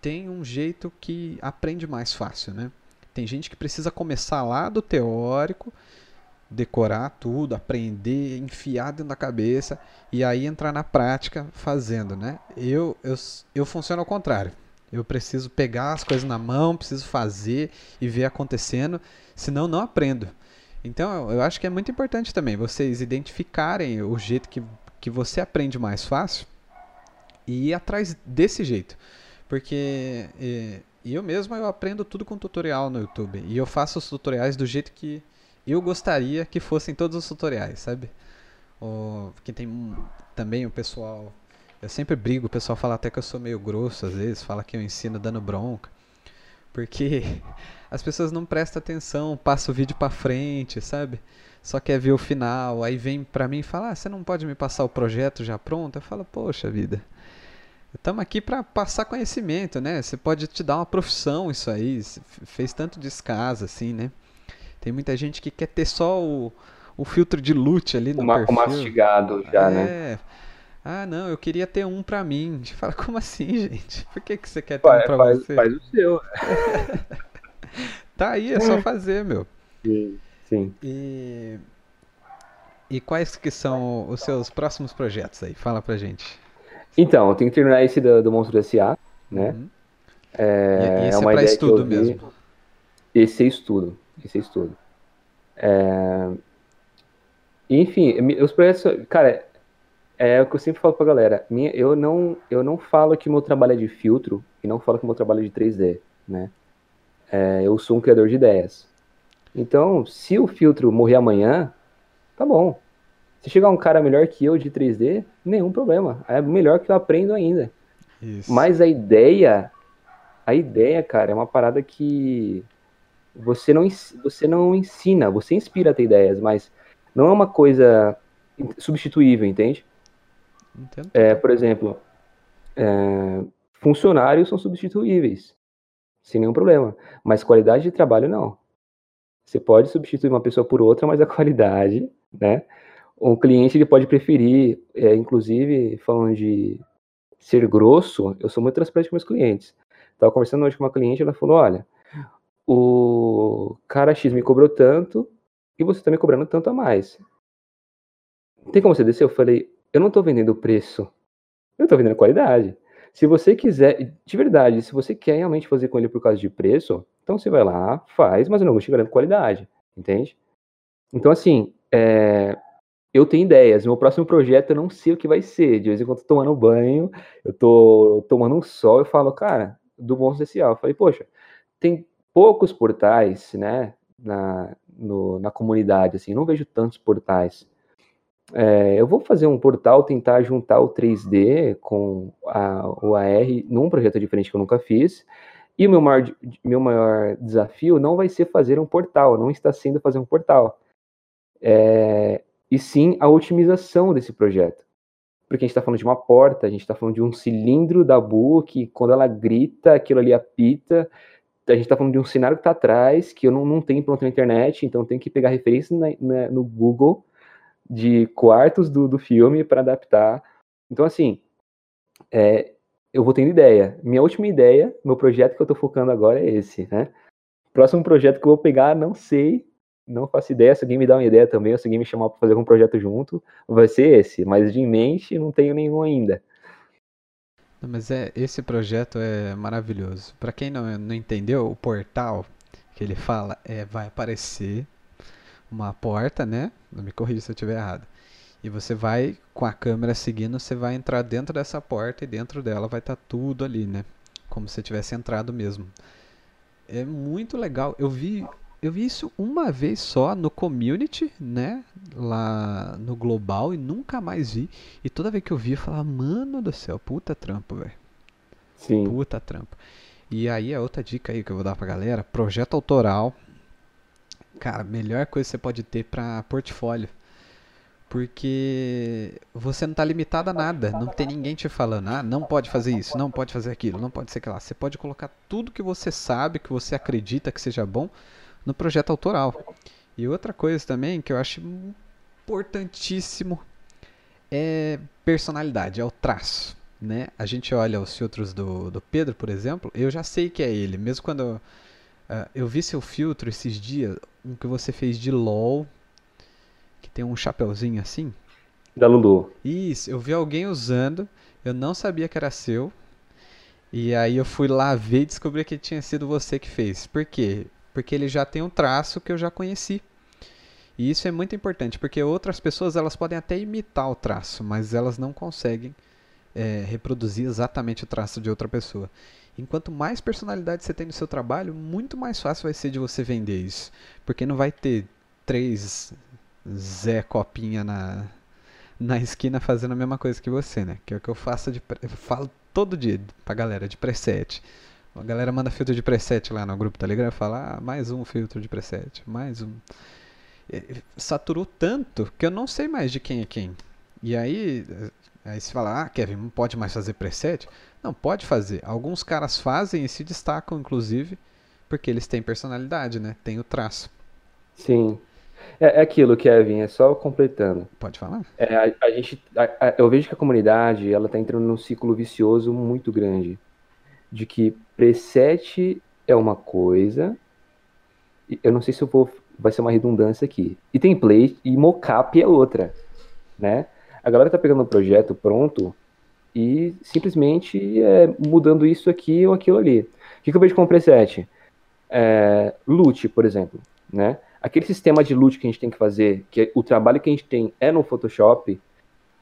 S1: tem um jeito que aprende mais fácil, né? Tem gente que precisa começar lá do teórico, decorar tudo, aprender, enfiar dentro da cabeça e aí entrar na prática fazendo, né? Eu, eu, eu funciono ao contrário. Eu preciso pegar as coisas na mão, preciso fazer e ver acontecendo, senão não aprendo. Então, eu acho que é muito importante também vocês identificarem o jeito que, que você aprende mais fácil e ir atrás desse jeito. Porque e, eu mesmo eu aprendo tudo com tutorial no YouTube. E eu faço os tutoriais do jeito que eu gostaria que fossem todos os tutoriais, sabe? O, porque tem também o pessoal. Eu sempre brigo, o pessoal fala até que eu sou meio grosso às vezes, fala que eu ensino dando bronca. Porque as pessoas não prestam atenção, passa o vídeo para frente, sabe? Só quer ver o final, aí vem pra mim e fala: ah, você não pode me passar o projeto já pronto? Eu falo: poxa vida, estamos aqui para passar conhecimento, né? Você pode te dar uma profissão isso aí, fez tanto descaso assim, né? Tem muita gente que quer ter só o, o filtro de loot ali no
S2: Uma,
S1: perfil.
S2: mastigado já, né?
S1: é. né? Ah, não, eu queria ter um pra mim. Fala, como assim, gente? Por que, que você quer ter um pra
S2: faz,
S1: você?
S2: Faz o seu.
S1: Tá aí, é só fazer, meu.
S2: Sim. sim.
S1: E, e quais que são os seus próximos projetos aí? Fala pra gente.
S2: Então, eu tenho que terminar esse do, do Monstro S.A., né? Uhum.
S1: É, e esse é, uma é pra estudo mesmo?
S2: Esse é estudo. Esse é estudo. É... Enfim, os projetos, cara, é o que eu sempre falo pra galera. Minha, eu, não, eu não falo que o meu trabalho é de filtro e não falo que o meu trabalho é de 3D, né? É, eu sou um criador de ideias. Então, se o filtro morrer amanhã, tá bom. Se chegar um cara melhor que eu de 3D, nenhum problema. É melhor que eu aprendo ainda. Isso. Mas a ideia, a ideia, cara, é uma parada que você não, você não ensina, você inspira a ter ideias, mas não é uma coisa substituível, entende? Entendo. É, por exemplo, é, funcionários são substituíveis sem nenhum problema. Mas qualidade de trabalho, não. Você pode substituir uma pessoa por outra, mas a qualidade, né? Um cliente ele pode preferir, é, inclusive, falando de ser grosso, eu sou muito transparente com meus clientes. Estava conversando hoje com uma cliente, ela falou: olha, o cara X me cobrou tanto e você está me cobrando tanto a mais. Tem como você descer? Eu falei: eu não estou vendendo preço, eu estou vendendo qualidade. Se você quiser, de verdade, se você quer realmente fazer com ele por causa de preço, então você vai lá, faz, mas eu não vou te garantir qualidade, entende? Então, assim, é, eu tenho ideias. Meu próximo projeto eu não sei o que vai ser. De vez em quando eu tô tomando banho, eu tô tomando um sol, eu falo, cara, do bom social. Eu falei, poxa, tem poucos portais, né, na, no, na comunidade, assim, não vejo tantos portais é, eu vou fazer um portal, tentar juntar o 3D com a, o AR num projeto diferente que eu nunca fiz. E o meu maior, meu maior desafio não vai ser fazer um portal, não está sendo fazer um portal. É, e sim a otimização desse projeto. Porque a gente está falando de uma porta, a gente está falando de um cilindro da Bu que quando ela grita, aquilo ali apita. A gente está falando de um cenário que está atrás, que eu não, não tenho pronto na internet, então tem que pegar referência na, na, no Google de quartos do, do filme para adaptar. Então, assim, é, eu vou tendo ideia. Minha última ideia, meu projeto que eu estou focando agora é esse, né? Próximo projeto que eu vou pegar, não sei, não faço ideia. Se alguém me dá uma ideia também, ou se alguém me chamar para fazer algum projeto junto, vai ser esse. Mas de mente, não tenho nenhum ainda.
S1: Mas é, esse projeto é maravilhoso. Para quem não, não entendeu, o portal que ele fala é vai aparecer uma porta, né? Não me corrija se eu estiver errado. E você vai com a câmera seguindo, você vai entrar dentro dessa porta e dentro dela vai estar tá tudo ali, né? Como se você tivesse entrado mesmo. É muito legal. Eu vi eu vi isso uma vez só no community, né? Lá no global e nunca mais vi. E toda vez que eu vi, eu falava, mano do céu, puta trampo, velho.
S2: Sim.
S1: Puta trampo. E aí a outra dica aí que eu vou dar pra galera, projeto autoral. Cara, melhor coisa que você pode ter para portfólio. Porque você não está limitado a nada. Não tem ninguém te falando, ah, não pode fazer isso, não pode fazer aquilo, não pode ser aquilo lá. Você pode colocar tudo que você sabe, que você acredita que seja bom, no projeto autoral. E outra coisa também que eu acho importantíssimo é personalidade, é o traço. Né? A gente olha os filtros do, do Pedro, por exemplo, eu já sei que é ele. Mesmo quando uh, eu vi seu filtro esses dias, um que você fez de LOL, que tem um chapeuzinho assim.
S2: Da Lulu.
S1: Isso, eu vi alguém usando, eu não sabia que era seu. E aí eu fui lá ver e descobri que tinha sido você que fez. Por quê? Porque ele já tem um traço que eu já conheci. E isso é muito importante, porque outras pessoas elas podem até imitar o traço, mas elas não conseguem é, reproduzir exatamente o traço de outra pessoa. Enquanto mais personalidade você tem no seu trabalho, muito mais fácil vai ser de você vender isso. Porque não vai ter três Zé Copinha na, na esquina fazendo a mesma coisa que você, né? Que é o que eu faço de. Eu falo todo dia pra galera de preset. A galera manda filtro de preset lá no grupo Telegram fala, ah, mais um filtro de preset, mais um. Saturou tanto que eu não sei mais de quem é quem. E aí, aí você fala, ah, Kevin, não pode mais fazer preset? Não, pode fazer. Alguns caras fazem e se destacam, inclusive, porque eles têm personalidade, né? Tem o traço.
S2: Sim. É, é aquilo, Kevin, é só completando.
S1: Pode falar.
S2: É, a, a gente, a, a, eu vejo que a comunidade ela está entrando num ciclo vicioso muito grande, de que preset é uma coisa, eu não sei se eu vou, vai ser uma redundância aqui, e template e mockup é outra, né? A galera tá pegando o projeto pronto e simplesmente é, mudando isso aqui ou aquilo ali. O que, que eu vejo como preset? É, loot, por exemplo, né? aquele sistema de loot que a gente tem que fazer, que o trabalho que a gente tem é no Photoshop,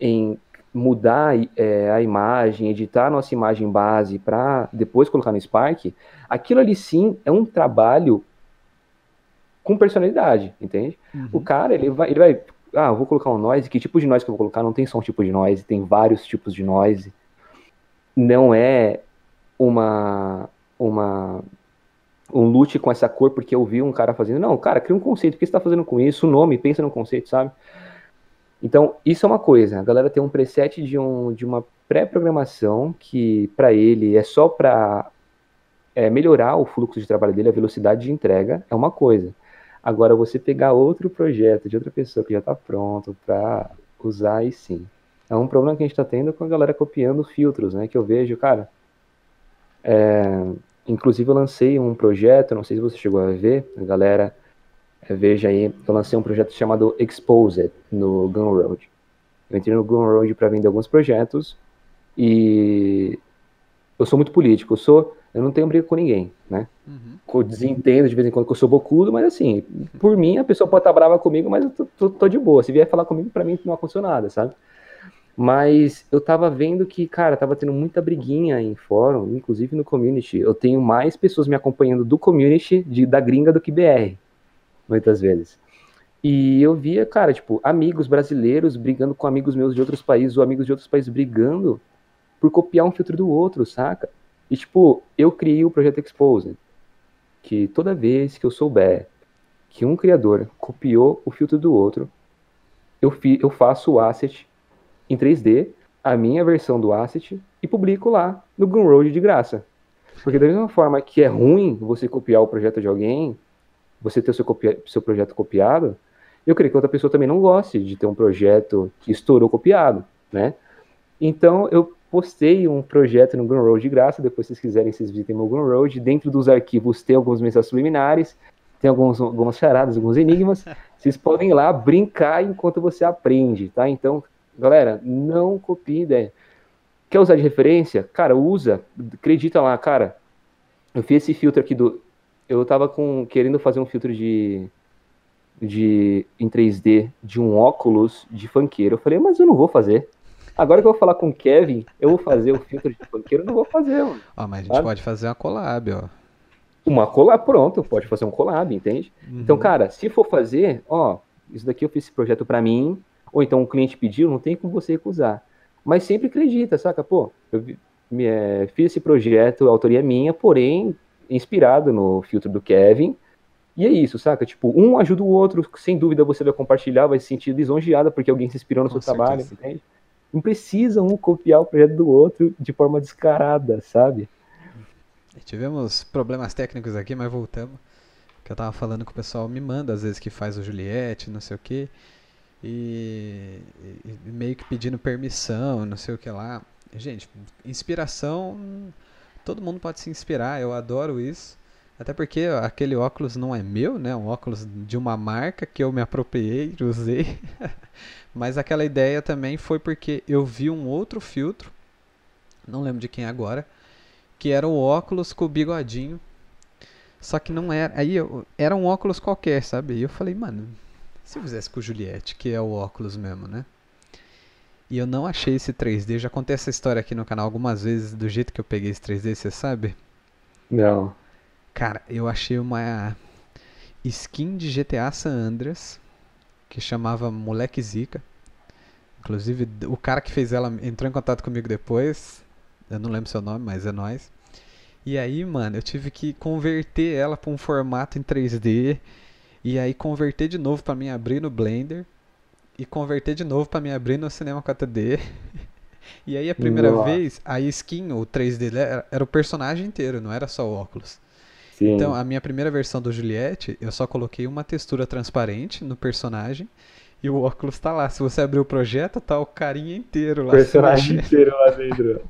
S2: em mudar é, a imagem, editar a nossa imagem base para depois colocar no Spark, aquilo ali sim é um trabalho com personalidade, entende? Uhum. O cara, ele vai, ele vai, ah, eu vou colocar um noise, que tipo de noise que eu vou colocar? Não tem só um tipo de noise, tem vários tipos de noise. Não é uma uma um loot com essa cor porque eu vi um cara fazendo. Não, cara, cria um conceito. O que você está fazendo com isso? O nome, pensa no conceito, sabe? Então, isso é uma coisa. A galera tem um preset de, um, de uma pré-programação que, para ele, é só para é, melhorar o fluxo de trabalho dele, a velocidade de entrega, é uma coisa. Agora, você pegar outro projeto de outra pessoa que já está pronto para usar, aí sim. É um problema que a gente está tendo com a galera copiando filtros, né? Que eu vejo, cara. É, Inclusive, eu lancei um projeto, não sei se você chegou a ver, a galera, é, veja aí, eu lancei um projeto chamado Exposed no Gumroad. Eu entrei no Gumroad para vender alguns projetos e eu sou muito político, eu sou, eu não tenho briga com ninguém, né? Uhum. Eu desentendo de vez em quando que eu sou bocudo, mas assim, por mim a pessoa pode estar brava comigo, mas eu tô, tô, tô de boa. Se vier falar comigo, para mim não aconteceu nada, sabe? Mas eu tava vendo que, cara, tava tendo muita briguinha em fórum, inclusive no community. Eu tenho mais pessoas me acompanhando do community de, da gringa do que BR, muitas vezes. E eu via, cara, tipo, amigos brasileiros brigando com amigos meus de outros países, ou amigos de outros países brigando por copiar um filtro do outro, saca? E, tipo, eu criei o Projeto Expose, que toda vez que eu souber que um criador copiou o filtro do outro, eu, fi, eu faço o asset em 3D a minha versão do asset e publico lá no Gumroad de graça. Porque da mesma forma que é ruim você copiar o projeto de alguém, você ter o seu, copia seu projeto copiado, eu creio que outra pessoa também não goste de ter um projeto que estourou copiado, né? Então eu postei um projeto no Gumroad de graça, depois se vocês quiserem, vocês visitem meu Gumroad. Dentro dos arquivos tem algumas mensagens subliminares, tem alguns, algumas charadas, alguns enigmas. Vocês podem ir lá brincar enquanto você aprende, tá? Então, galera, não copie ideia. Quer usar de referência? Cara, usa, acredita lá, cara. Eu fiz esse filtro aqui do. Eu tava com, querendo fazer um filtro de, de em 3D de um óculos de funkeiro. Eu falei, mas eu não vou fazer. Agora que eu vou falar com o Kevin, eu vou fazer o filtro de funkeiro, eu não vou fazer, mano.
S1: Ó, mas a gente sabe? pode fazer uma collab, ó.
S2: Uma collab, pronto, pode fazer um collab, entende? Uhum. Então, cara, se for fazer, ó, isso daqui eu fiz esse projeto para mim, ou então o cliente pediu, não tem como você recusar. Mas sempre acredita, saca? Pô, eu me, é, fiz esse projeto, a autoria é minha, porém inspirado no filtro do Kevin, e é isso, saca? Tipo, um ajuda o outro, sem dúvida você vai compartilhar, vai se sentir lisonjeada porque alguém se inspirou no Com seu certeza. trabalho, entende? Não precisa um copiar o projeto do outro de forma descarada, sabe?
S1: Tivemos problemas técnicos aqui, mas voltamos. Que eu tava falando que o pessoal me manda às vezes que faz o Juliette, não sei o que. E, e, meio que pedindo permissão, não sei o que lá. Gente, inspiração, todo mundo pode se inspirar, eu adoro isso. Até porque aquele óculos não é meu, né? Um óculos de uma marca que eu me apropriei, usei. Mas aquela ideia também foi porque eu vi um outro filtro, não lembro de quem agora, que era o óculos com o bigodinho. Só que não era. Aí eu, era um óculos qualquer, sabe? E eu falei, mano, se eu fizesse com o Juliette, que é o óculos mesmo, né? E eu não achei esse 3D. Já contei essa história aqui no canal algumas vezes, do jeito que eu peguei esse 3D, você sabe?
S2: Não.
S1: Cara, eu achei uma skin de GTA San Andreas que chamava Moleque Zica. Inclusive, o cara que fez ela entrou em contato comigo depois. Eu não lembro seu nome, mas é nós. E aí, mano, eu tive que converter ela para um formato em 3D. E aí converter de novo para mim abrir no Blender. E converter de novo para mim abrir no Cinema 4D. e aí a primeira Nossa. vez, a skin, o 3D era, era o personagem inteiro, não era só o óculos. Sim. Então, a minha primeira versão do Juliette, eu só coloquei uma textura transparente no personagem e o óculos tá lá. Se você abrir o projeto, tá o carinha inteiro lá.
S2: O personagem inteiro lá dentro.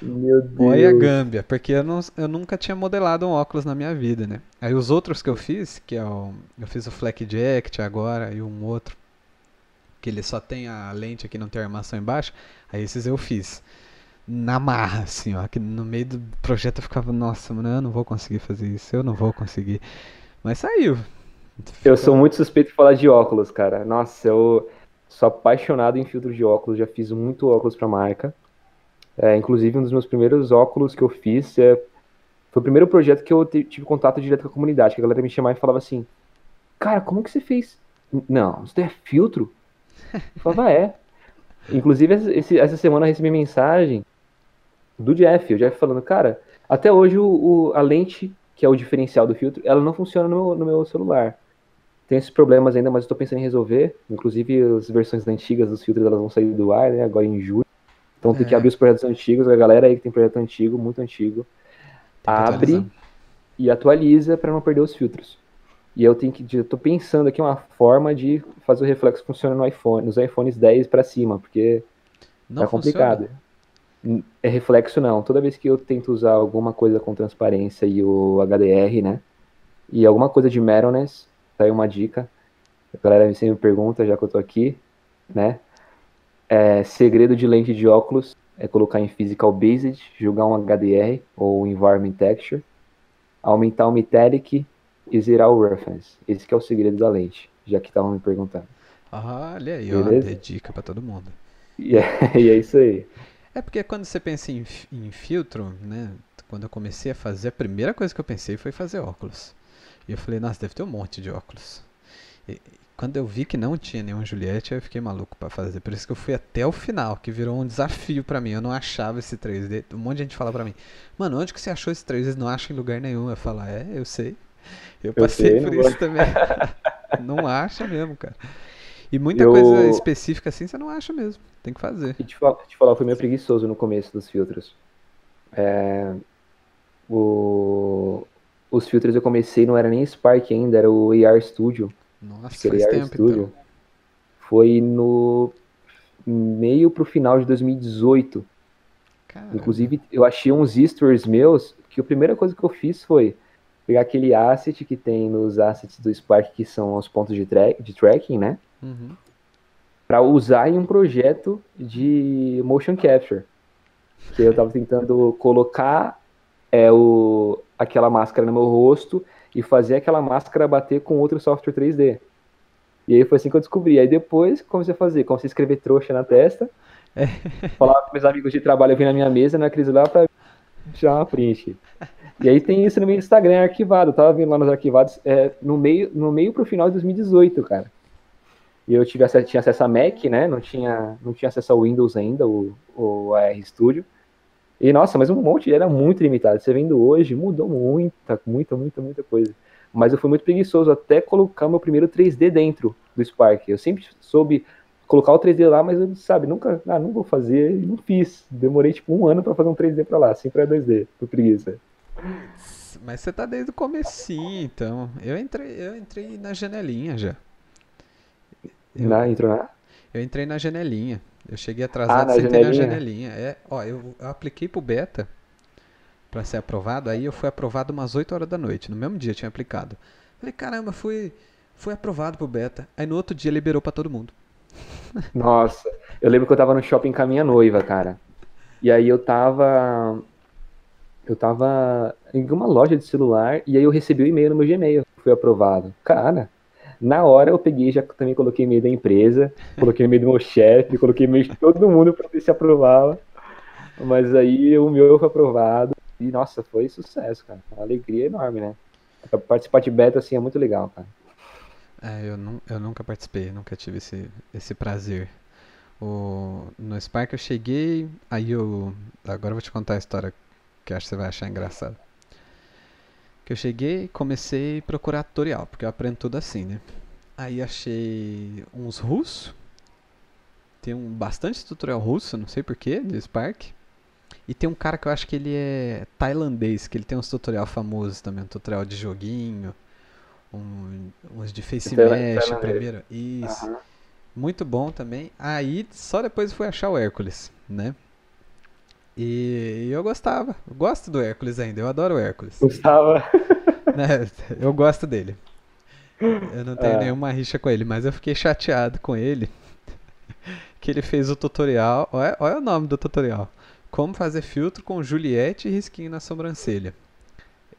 S2: Meu Deus.
S1: Olha a gâmbia, porque eu, não, eu nunca tinha modelado um óculos na minha vida, né? Aí os outros que eu fiz, que é o. Eu fiz o Fleck Jacket agora e um outro, que ele só tem a lente aqui, não tem a armação embaixo. Aí esses eu fiz na marra, assim, ó. Que no meio do projeto eu ficava, nossa, mano, eu não vou conseguir fazer isso, eu não vou conseguir. Mas saiu.
S2: Eu sou muito suspeito de falar de óculos, cara. Nossa, eu sou apaixonado em filtros de óculos, já fiz muito óculos pra marca. É, inclusive, um dos meus primeiros óculos que eu fiz é, foi o primeiro projeto que eu tive contato direto com a comunidade, que a galera me chamava e falava assim, cara, como que você fez? Não, isso é filtro? Eu falava, é. Inclusive, esse, essa semana eu recebi mensagem do Jeff. O Jeff falando, cara, até hoje o, o, a lente, que é o diferencial do filtro, ela não funciona no, no meu celular. Tem esses problemas ainda, mas eu tô pensando em resolver. Inclusive, as versões antigas dos filtros elas vão sair do ar, né? Agora em julho. Então tem que é. abrir os projetos antigos. A galera aí que tem projeto antigo, muito antigo, abre e atualiza para não perder os filtros. E eu tenho que, eu tô pensando aqui uma forma de fazer o reflexo funcionar no iPhone, nos iPhones 10 para cima, porque não tá complicado. É reflexo não. Toda vez que eu tento usar alguma coisa com transparência e o HDR, né? E alguma coisa de Meroness, tá aí uma dica. A galera sempre me pergunta, já que eu tô aqui, né? É, segredo de lente de óculos é colocar em Physical Based, jogar um HDR ou Environment Texture, aumentar o Metallic e zerar o Reference. Esse é o segredo da lente, já que estavam me perguntando.
S1: Ah, olha aí, Beleza? ó, dica para todo mundo.
S2: E é, e é isso aí.
S1: É porque quando você pensa em, em, filtro, né? Quando eu comecei a fazer, a primeira coisa que eu pensei foi fazer óculos. E eu falei, nossa, deve ter um monte de óculos. E, quando eu vi que não tinha nenhum Juliette, eu fiquei maluco para fazer. Por isso que eu fui até o final, que virou um desafio para mim. Eu não achava esse 3D. Um monte de gente fala para mim, mano, onde que você achou esse 3D? Não acha em lugar nenhum. Eu falo, é, eu sei. Eu passei eu sei, por isso vou... também. não acha mesmo, cara. E muita eu... coisa específica assim você não acha mesmo. Tem que fazer.
S2: E te falar, te falar, eu fui meio preguiçoso no começo dos filtros. É, o, os filtros eu comecei, não era nem Spark ainda, era o AR Studio.
S1: Nossa, faz AR tempo,
S2: Studio. Então. Foi no meio pro final de 2018.
S1: Caramba.
S2: Inclusive, eu achei uns stories meus que a primeira coisa que eu fiz foi pegar aquele asset que tem nos assets do Spark, que são os pontos de, tra de tracking, né?
S1: Uhum.
S2: Para usar em um projeto de motion capture. Que eu tava tentando colocar é, o, aquela máscara no meu rosto e fazer aquela máscara bater com outro software 3D. E aí foi assim que eu descobri. Aí depois comecei a fazer, comecei a escrever trouxa na testa,
S1: É.
S2: falava com meus amigos de trabalho, eu vim na minha mesa, naqueles lá pra tirar uma print. E aí tem isso no meu Instagram arquivado, eu tava vendo lá nos arquivados, é, no meio, no meio pro final de 2018, cara. E eu tive acesso, tinha acesso a Mac, né? Não tinha, não tinha acesso ao Windows ainda, o, o AR Studio. E nossa, mas um monte, era muito limitado. Você vendo hoje, mudou muita, muita, muita, muita coisa. Mas eu fui muito preguiçoso até colocar meu primeiro 3D dentro do Spark. Eu sempre soube colocar o 3D lá, mas eu, sabe, nunca, ah, não vou fazer, não fiz. Demorei tipo um ano para fazer um 3D para lá, sempre é 2D, por preguiça.
S1: Mas você tá desde o comecinho, então. Eu entrei, eu entrei na janelinha já. Eu,
S2: Na, entrou na?
S1: eu entrei na janelinha. Eu cheguei atrasado,
S2: Ah, na
S1: você entrei na
S2: janelinha?
S1: É, ó, eu, eu apliquei pro beta pra ser aprovado, aí eu fui aprovado umas 8 horas da noite. No mesmo dia eu tinha aplicado. Falei, caramba, fui, fui aprovado pro beta. Aí no outro dia liberou pra todo mundo.
S2: Nossa, eu lembro que eu tava no shopping com a minha noiva, cara. E aí eu tava. Eu tava em uma loja de celular e aí eu recebi o e-mail no meu Gmail. Fui aprovado. Cara, na hora eu peguei, já também coloquei e-mail da empresa, coloquei e-mail do meu chefe, coloquei e-mail de todo mundo pra ver se aprovava. Mas aí o meu foi aprovado. E nossa, foi sucesso, cara. Uma alegria enorme, né? Participar de beta assim é muito legal, cara.
S1: É, eu, eu nunca participei, nunca tive esse, esse prazer. O, no Spark eu cheguei, aí eu. Agora eu vou te contar a história que acho que você vai achar engraçado. Que eu cheguei, comecei a procurar tutorial, porque eu aprendo tudo assim, né? Aí achei uns russos. Tem um bastante tutorial russo, não sei porquê, do Spark. E tem um cara que eu acho que ele é tailandês, que ele tem uns tutorial famosos também, um tutorial de joguinho, um, uns de face mesh primeiro. Isso. Muito bom também. Aí só depois fui achar o Hércules, né? E eu gostava. Eu gosto do Hércules ainda, eu adoro o Hércules.
S2: Gustavo.
S1: né? Eu gosto dele. Eu não tenho
S2: Ah.
S1: nenhuma rixa com ele, mas eu fiquei chateado com ele. Que ele fez o tutorial. Olha, olha o nome do tutorial. Como fazer filtro com Juliette e risquinho na sobrancelha.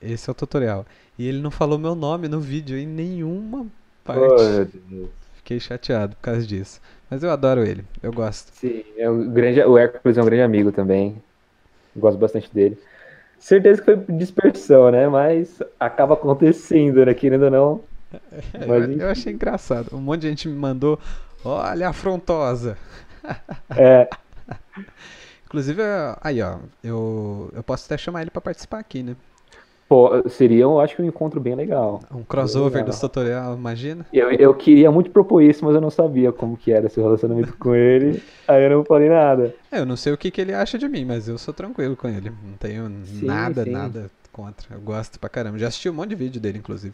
S1: Esse é o tutorial. E ele não falou meu nome no vídeo em nenhuma parte.
S2: Oh, meu Deus.
S1: Fiquei chateado por causa disso. Mas eu adoro ele, eu gosto.
S2: Sim, é um grande, o Hércules é um grande amigo também. Gosto bastante dele. Certeza que foi dispersão, né? Mas acaba acontecendo, né? Querendo ou não.
S1: É,
S2: Mas
S1: eu, eu achei engraçado. Um monte de gente me mandou. Olha afrontosa.
S2: É,
S1: Inclusive, aí ó, eu, eu posso até chamar ele pra participar aqui, né?
S2: Pô, seria, eu acho que um encontro bem legal.
S1: Um crossover dos tutorial, imagina?
S2: Eu, eu queria muito propor isso, mas eu não sabia como que era esse relacionamento com ele. Aí eu não falei nada.
S1: É, Eu não sei o que, que ele acha de mim, mas eu sou tranquilo com ele. Não tenho
S2: Sim,
S1: nada,
S2: sim.
S1: nada contra. Eu gosto pra caramba. Já assisti um monte de vídeo dele, inclusive.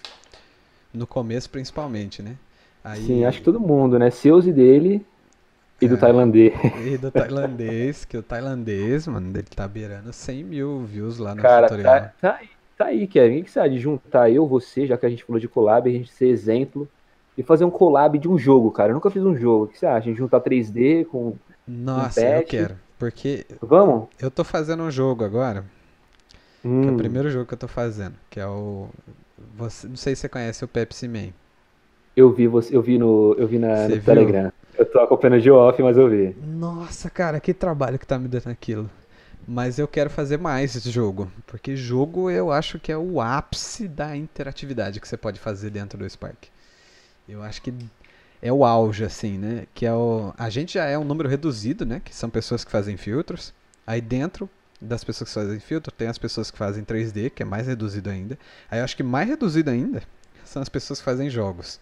S1: No começo, principalmente, né? Aí,
S2: Sim, acho que todo mundo, né? Seus e dele e do
S1: É.
S2: tailandês.
S1: E do tailandês, que o tailandês, mano, ele tá beirando 100 mil views lá no
S2: Cara,
S1: tutorial.
S2: tá, tá aí, tá aí, Kevin. O que você acha de juntar eu, você, já que a gente falou de collab, a gente ser exemplo e fazer um collab de um jogo, cara? Eu nunca fiz um jogo. O que você acha? A gente juntar 3D com.
S1: Nossa, eu
S2: patch.
S1: quero. Porque
S2: Vamos?
S1: eu tô fazendo um jogo agora, que é
S2: Hum,
S1: o primeiro jogo que eu tô fazendo, que é o. Você, não sei se você conhece o Pepsi Man.
S2: eu vi você, eu vi no, eu vi na, no? Telegram. Eu tô acompanhando de off, mas eu vi.
S1: Nossa, cara, que trabalho que tá me dando aquilo. Mas eu quero fazer mais esse jogo, porque jogo eu acho que é o ápice da interatividade que você pode fazer dentro do Spark. Eu acho que é o auge, assim, né? Que é o... A gente já é um número reduzido, né? Que são pessoas que fazem filtros. Aí dentro das pessoas que fazem filtro, tem as pessoas que fazem 3D, que é mais reduzido ainda. Aí eu acho que mais reduzido ainda são as pessoas que fazem jogos.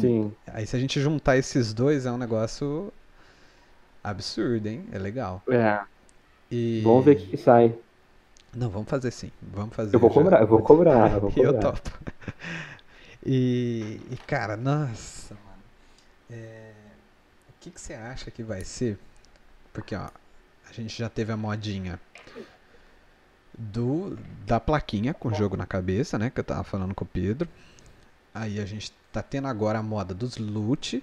S2: Sim.
S1: Aí se a gente juntar esses dois é um negócio absurdo, hein? É legal.
S2: É,
S1: E...
S2: vamos ver o que sai.
S1: Não, vamos fazer sim. Vamos fazer.
S2: Eu vou
S1: já.
S2: cobrar, eu vou cobrar, eu vou
S1: E eu
S2: cobrar.
S1: topo. E, e, cara, nossa, mano. É, o que, que você acha que vai ser? Porque, ó, a gente já teve a modinha do da plaquinha com o jogo na cabeça, né? Que eu tava falando com o Pedro. Aí a gente tá tendo agora a moda dos loot.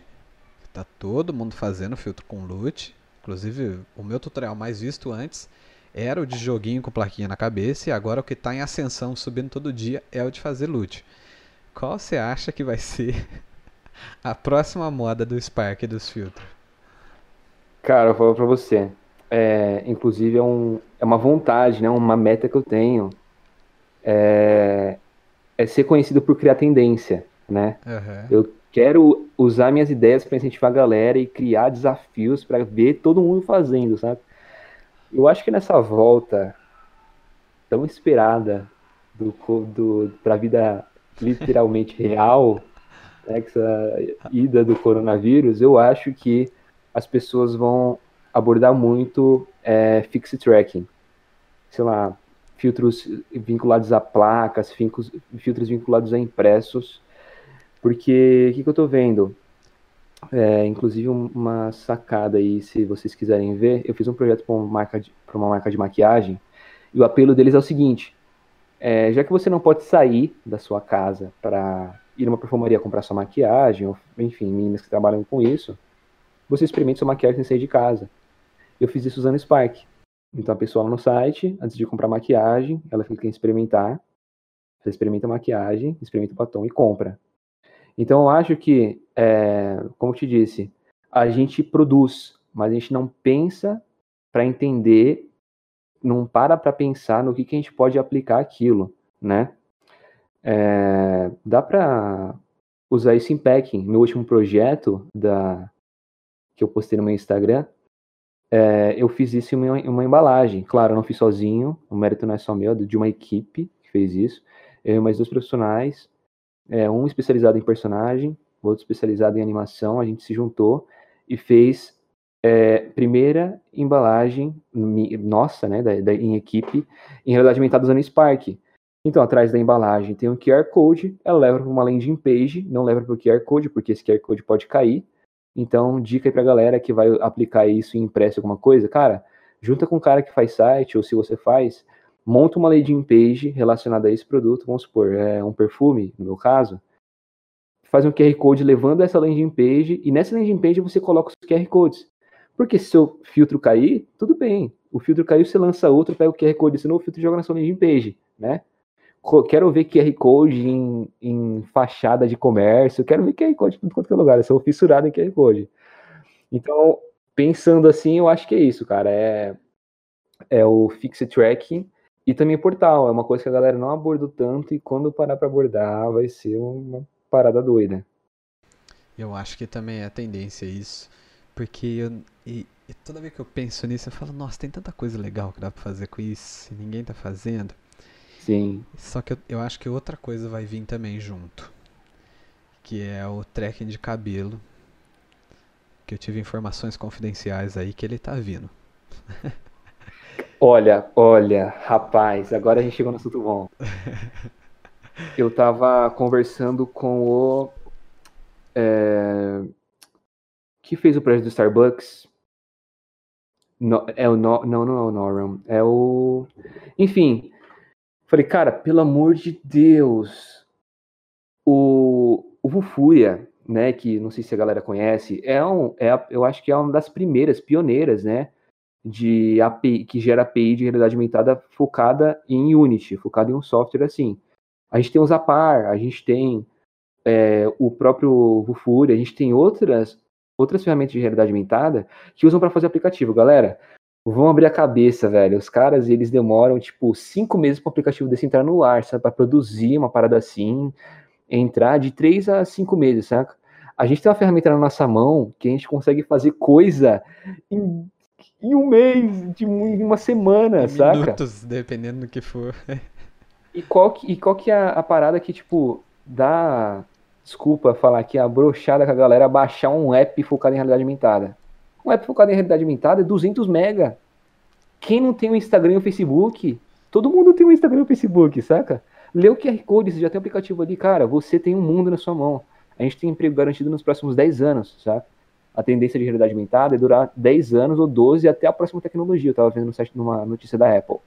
S1: Tá todo mundo fazendo filtro com loot. Inclusive, o meu tutorial mais visto antes era o de joguinho com plaquinha na cabeça. E agora o que tá em ascensão, subindo todo dia, é o de fazer loot. Qual você acha que vai ser a próxima moda do Spark e dos filtros?
S2: Cara, eu falo pra você. É, inclusive é, um, é uma vontade, né? Uma meta que eu tenho. É, é ser conhecido por criar tendência, né?
S1: Uhum.
S2: Eu quero usar minhas ideias para incentivar a galera e criar desafios para ver todo mundo fazendo, sabe? Eu acho que nessa volta tão esperada do, do, para a vida literalmente real, né, essa ida do coronavírus, eu acho que as pessoas vão abordar muito é, fixed tracking. Sei lá, filtros vinculados a placas, filtros vinculados a impressos. Porque o que, que, eu estou vendo? É, inclusive uma sacada aí, se vocês quiserem ver, eu fiz um projeto para uma uma marca de maquiagem e o apelo deles é o seguinte: é, já que você não pode sair da sua casa para ir numa perfumaria comprar sua maquiagem, ou, enfim, meninas que trabalham com isso, você experimenta sua maquiagem sem sair de casa. Eu fiz isso usando Spark. Então a pessoa no site, antes de comprar maquiagem, ela clica em experimentar, você experimenta a maquiagem, experimenta o batom e compra. Então eu acho que, é, como eu te disse, a gente produz, mas a gente não pensa para entender, não para para pensar no que, que a gente pode aplicar aquilo, né? É, dá para usar isso em packing. Meu último projeto da que eu postei no meu Instagram, é, eu fiz isso em uma, em uma, embalagem. Claro, eu não fiz sozinho, o mérito não é só meu, é de uma equipe que fez isso. Eu e mais dois profissionais, é, um especializado em personagem, outro especializado em animação, a gente se juntou e fez é, primeira embalagem nossa, né, da, da, em equipe, em realidade aumentada usando Spark. Então, atrás da embalagem tem um QR Code, ela leva para uma landing page, não leva para o QR Code, porque esse QR Code pode cair, então, dica aí pra galera que vai aplicar isso em impresso alguma coisa, cara, junta com o cara que faz site, ou se você faz, monta uma landing page relacionada a esse produto, vamos supor, é um perfume, no meu caso, faz um QR Code levando essa landing page, e nessa landing page você coloca os QR Codes. Porque se seu filtro cair, tudo bem. O filtro caiu, você lança outro, pega o QR Code desse novo filtro e joga na sua landing page, né? quero ver QR Code em, em, fachada de comércio, quero ver QR Code em tudo quanto é lugar, eu sou fissurado em QR Code. Então, pensando assim, eu acho que é isso, cara, é, é o Fixed Tracking e também portal, é uma coisa que a galera não abordou tanto e quando parar para abordar vai ser uma parada doida.
S1: Eu acho que também é a tendência isso, porque eu, e, e toda vez que eu penso nisso, eu falo, nossa, tem tanta coisa legal que dá pra fazer com isso e ninguém tá fazendo.
S2: Sim.
S1: Só que eu, eu acho que outra coisa vai vir também junto. Que é o tracking de cabelo. Que eu tive informações confidenciais aí que ele tá vindo.
S2: olha, olha, rapaz, agora a gente chegou no assunto bom. Eu tava conversando com o. É, que fez o projeto do Starbucks. No, é o no, não, não é o Noram. É o. Enfim, Falei, cara, pelo amor de Deus, o, o Vufuria, né, que não sei se a galera conhece, é um, é, eu acho que é uma das primeiras, pioneiras, né, de API, que gera API de realidade aumentada focada em Unity, focada em um software assim. A gente tem o Zapar, a gente tem é, o próprio Vufuria, a gente tem outras outras ferramentas de realidade aumentada que usam para fazer aplicativo. Galera, vão abrir a cabeça, velho. Os caras, eles demoram, tipo, cinco meses para o aplicativo desse entrar no ar, sabe? Para produzir uma parada assim, entrar de três a cinco meses, saca? A gente tem uma ferramenta na nossa mão que a gente consegue fazer coisa em, em um mês, de em uma semana, em saca?
S1: Minutos, dependendo do que for.
S2: e qual que, e qual que é a, a parada que, tipo, dá... Desculpa falar aqui, a brochada com a galera baixar um app focado em realidade aumentada um app focado em realidade aumentada é 200 mega. Quem não tem o um Instagram e o um Facebook? Todo mundo tem um Instagram e um Facebook, saca? Lê o QR Code, você já tem um aplicativo ali, cara, você tem um mundo na sua mão. A gente tem emprego garantido nos próximos 10 anos, saca? A tendência de realidade aumentada é durar 10 anos ou 12 até a próxima tecnologia. Eu estava vendo no site numa notícia da Apple.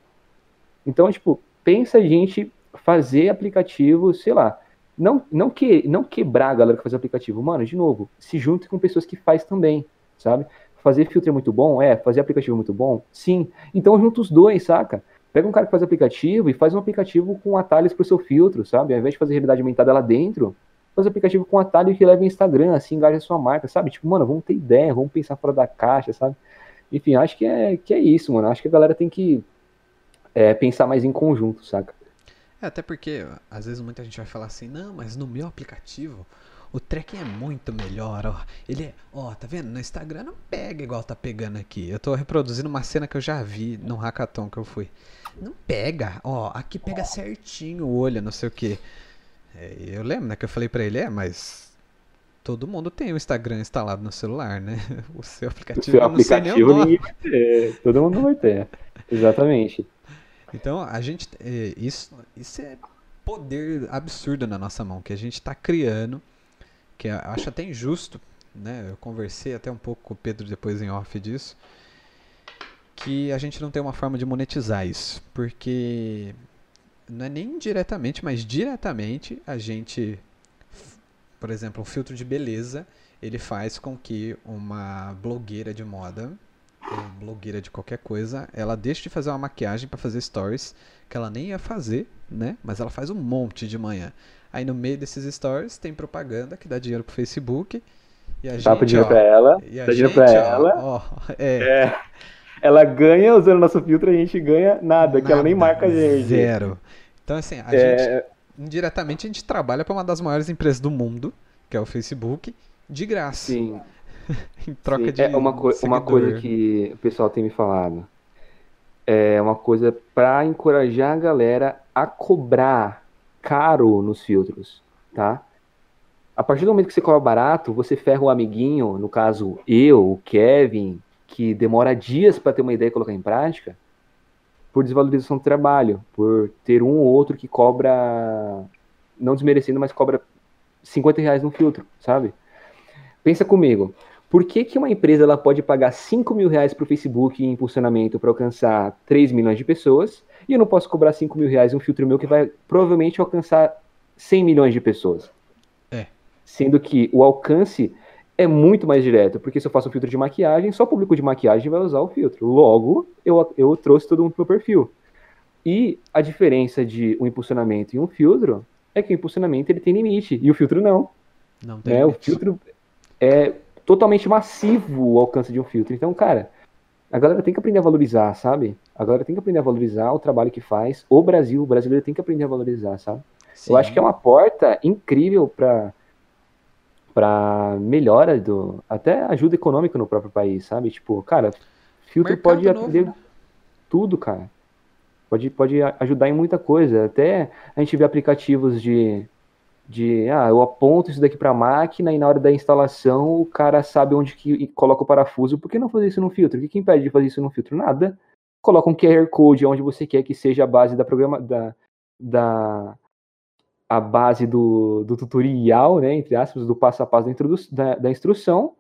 S2: Então, tipo, pensa a gente fazer aplicativo, sei lá, não, não, que, não quebrar a galera que faz aplicativo. Mano, de novo, se junte com pessoas que faz também, sabe? Fazer filtro é muito bom? É. Fazer aplicativo é muito bom? Sim. Então junta os dois, saca? Pega um cara que faz aplicativo e faz um aplicativo com atalhos pro seu filtro, sabe? Ao invés de fazer realidade aumentada lá dentro, faz aplicativo com atalho que leva Instagram, assim engaja sua marca, sabe? Tipo, mano, vamos ter ideia, vamos pensar fora da caixa, sabe? Enfim, acho que é, que é isso, mano. Acho que a galera tem que é, pensar mais em conjunto, saca?
S1: É, até porque, às vezes muita gente vai falar assim, não, mas no meu aplicativo o tracking é muito melhor, ó. Ele é, ó, tá vendo? No Instagram não pega igual tá pegando aqui. Eu tô reproduzindo uma cena que eu já vi num hackathon que eu fui. Não pega, ó, aqui pega certinho o olho, não sei o que. É, eu lembro, né, que eu falei pra ele, é, mas todo mundo tem o Instagram instalado no celular, né? O seu aplicativo, o seu
S2: aplicativo ninguém vai ter. Todo mundo vai ter. Exatamente.
S1: Então, a gente. É, isso, isso é poder absurdo na nossa mão, que a gente está criando que eu acho até injusto, né? Eu conversei até um pouco com o Pedro depois em off disso, que a gente não tem uma forma de monetizar isso, porque não é nem diretamente, mas diretamente a gente, por exemplo, um filtro de beleza, ele faz com que uma blogueira de moda ou blogueira de qualquer coisa, ela deixe de fazer uma maquiagem para fazer stories que ela nem ia fazer, né? Mas ela faz um monte de manhã. Aí no meio desses stories tem propaganda que dá dinheiro pro Facebook.
S2: E a dá gente, dinheiro ó, pra ela. dá dinheiro pra ó, ela. Ó, é. é. Ela ganha usando nosso filtro, a gente ganha nada, nada que ela nem marca a gente.
S1: Zero. Então, assim, a é... gente. Indiretamente a gente trabalha para uma das maiores empresas do mundo, que é o Facebook, de graça.
S2: Sim.
S1: em troca
S2: Sim.
S1: de.
S2: É uma, co uma coisa que o pessoal tem me falado. É uma coisa para encorajar a galera a cobrar caro nos filtros, tá? A partir do momento que você cobra barato, você ferra o amiguinho, no caso eu, o Kevin, que demora dias para ter uma ideia e colocar em prática, por desvalorização do trabalho, por ter um ou outro que cobra, não desmerecendo, mas cobra 50 reais no filtro, sabe? Pensa comigo, por que, que uma empresa ela pode pagar 5 mil reais para o Facebook em impulsionamento para alcançar 3 milhões de pessoas e eu não posso cobrar 5 mil reais um filtro meu que vai provavelmente alcançar 100 milhões de pessoas?
S1: É.
S2: Sendo que o alcance é muito mais direto, porque se eu faço um filtro de maquiagem, só o público de maquiagem vai usar o filtro. Logo, eu, eu trouxe todo mundo pro perfil. E a diferença de um impulsionamento e um filtro é que o impulsionamento ele tem limite e o filtro não.
S1: Não tem né?
S2: O filtro é totalmente massivo o alcance de um filtro. Então, cara, a galera tem que aprender a valorizar, sabe? A galera tem que aprender a valorizar o trabalho que faz. O Brasil, o brasileiro tem que aprender a valorizar, sabe? Sim. Eu acho que é uma porta incrível para para melhora do até ajuda econômica no próprio país, sabe? Tipo, cara, filtro Mercado pode novo, aprender né? tudo, cara. Pode, pode ajudar em muita coisa. Até a gente vê aplicativos de de ah, eu aponto isso daqui para a máquina e na hora da instalação o cara sabe onde que coloca o parafuso. Por que não fazer isso no filtro? O que, que impede de fazer isso no filtro? Nada. Coloca um QR Code onde você quer que seja a base da programa da, da a base do, do tutorial, né, entre aspas, do passo a passo da, da, da instrução.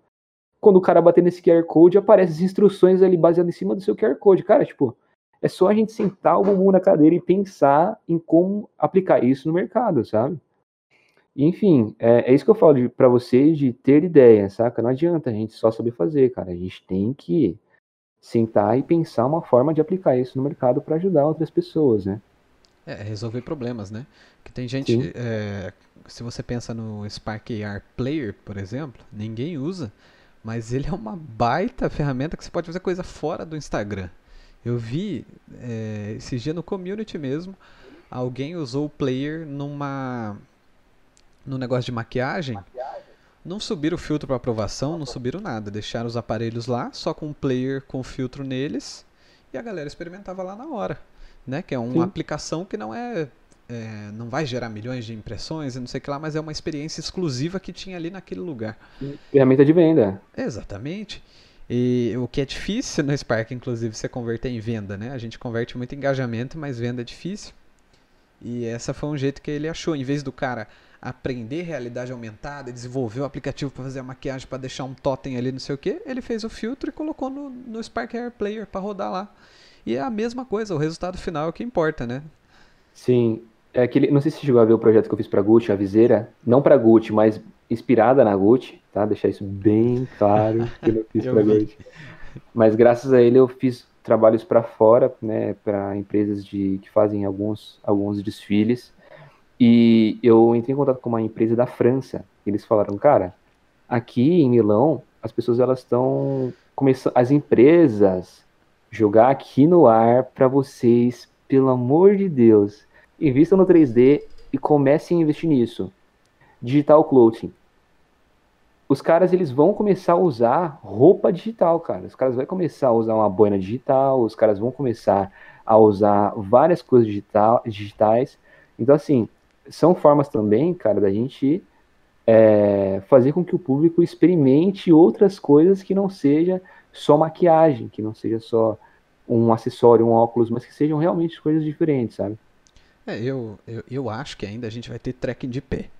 S2: Quando o cara bater nesse QR Code, aparecem as instruções ali baseadas em cima do seu QR Code. Cara, tipo, é só a gente sentar o bumbum na cadeira e pensar em como aplicar isso no mercado, sabe? Enfim, é, é isso que eu falo para vocês de ter ideia, saca? Não adianta a gente só saber fazer, cara. A gente tem que sentar e pensar uma forma de aplicar isso no mercado para ajudar outras pessoas, né?
S1: É, resolver problemas, né? Que tem gente, é, se você pensa no Spark AR Player, por exemplo, ninguém usa, mas ele é uma baita ferramenta que você pode fazer coisa fora do Instagram. Eu vi é, esse dia no community mesmo, alguém usou o Player numa no negócio de maquiagem, não subiram o filtro para aprovação, não subiram nada. Deixaram os aparelhos lá, só com um player com filtro neles, e a galera experimentava lá na hora. Né? Que é uma Sim. aplicação que não é, é, não vai gerar milhões de impressões e não sei o que lá, mas é uma experiência exclusiva que tinha ali naquele lugar.
S2: Ferramenta de venda.
S1: Exatamente. E o que é difícil no Spark, inclusive, você converter em venda, né? A gente converte muito em engajamento, mas venda é difícil. E essa foi um jeito que ele achou. Em vez do cara aprender realidade aumentada, desenvolver o aplicativo para fazer a maquiagem, para deixar um totem ali, não sei o que, ele fez o filtro e colocou no, no Spark Air Player para rodar lá. E é a mesma coisa, o resultado final é o que importa, né?
S2: Sim, é aquele, não sei se você chegou a ver o projeto que eu fiz para Gucci, a viseira, não para Gucci, mas inspirada na Gucci, tá? Deixar isso bem claro que eu não fiz para Gucci. Mas graças a ele eu fiz trabalhos para fora, né, para empresas de que fazem alguns alguns desfiles. E eu entrei em contato com uma empresa da França. Eles falaram, cara, aqui em Milão, as pessoas elas estão começando, as empresas jogar aqui no ar para vocês, pelo amor de Deus, invistam no 3D e comecem a investir nisso. Digital clothing. Os caras eles vão começar a usar roupa digital, cara. Os caras vão começar a usar uma boina digital, os caras vão começar a usar várias coisas digital, digitais. Então, assim, são formas também, cara, da gente é, fazer com que o público experimente outras coisas que não seja só maquiagem, que não seja só um acessório, um óculos, mas que sejam realmente coisas diferentes, sabe?
S1: É, eu, eu, eu acho que ainda a gente vai ter trekking de pé,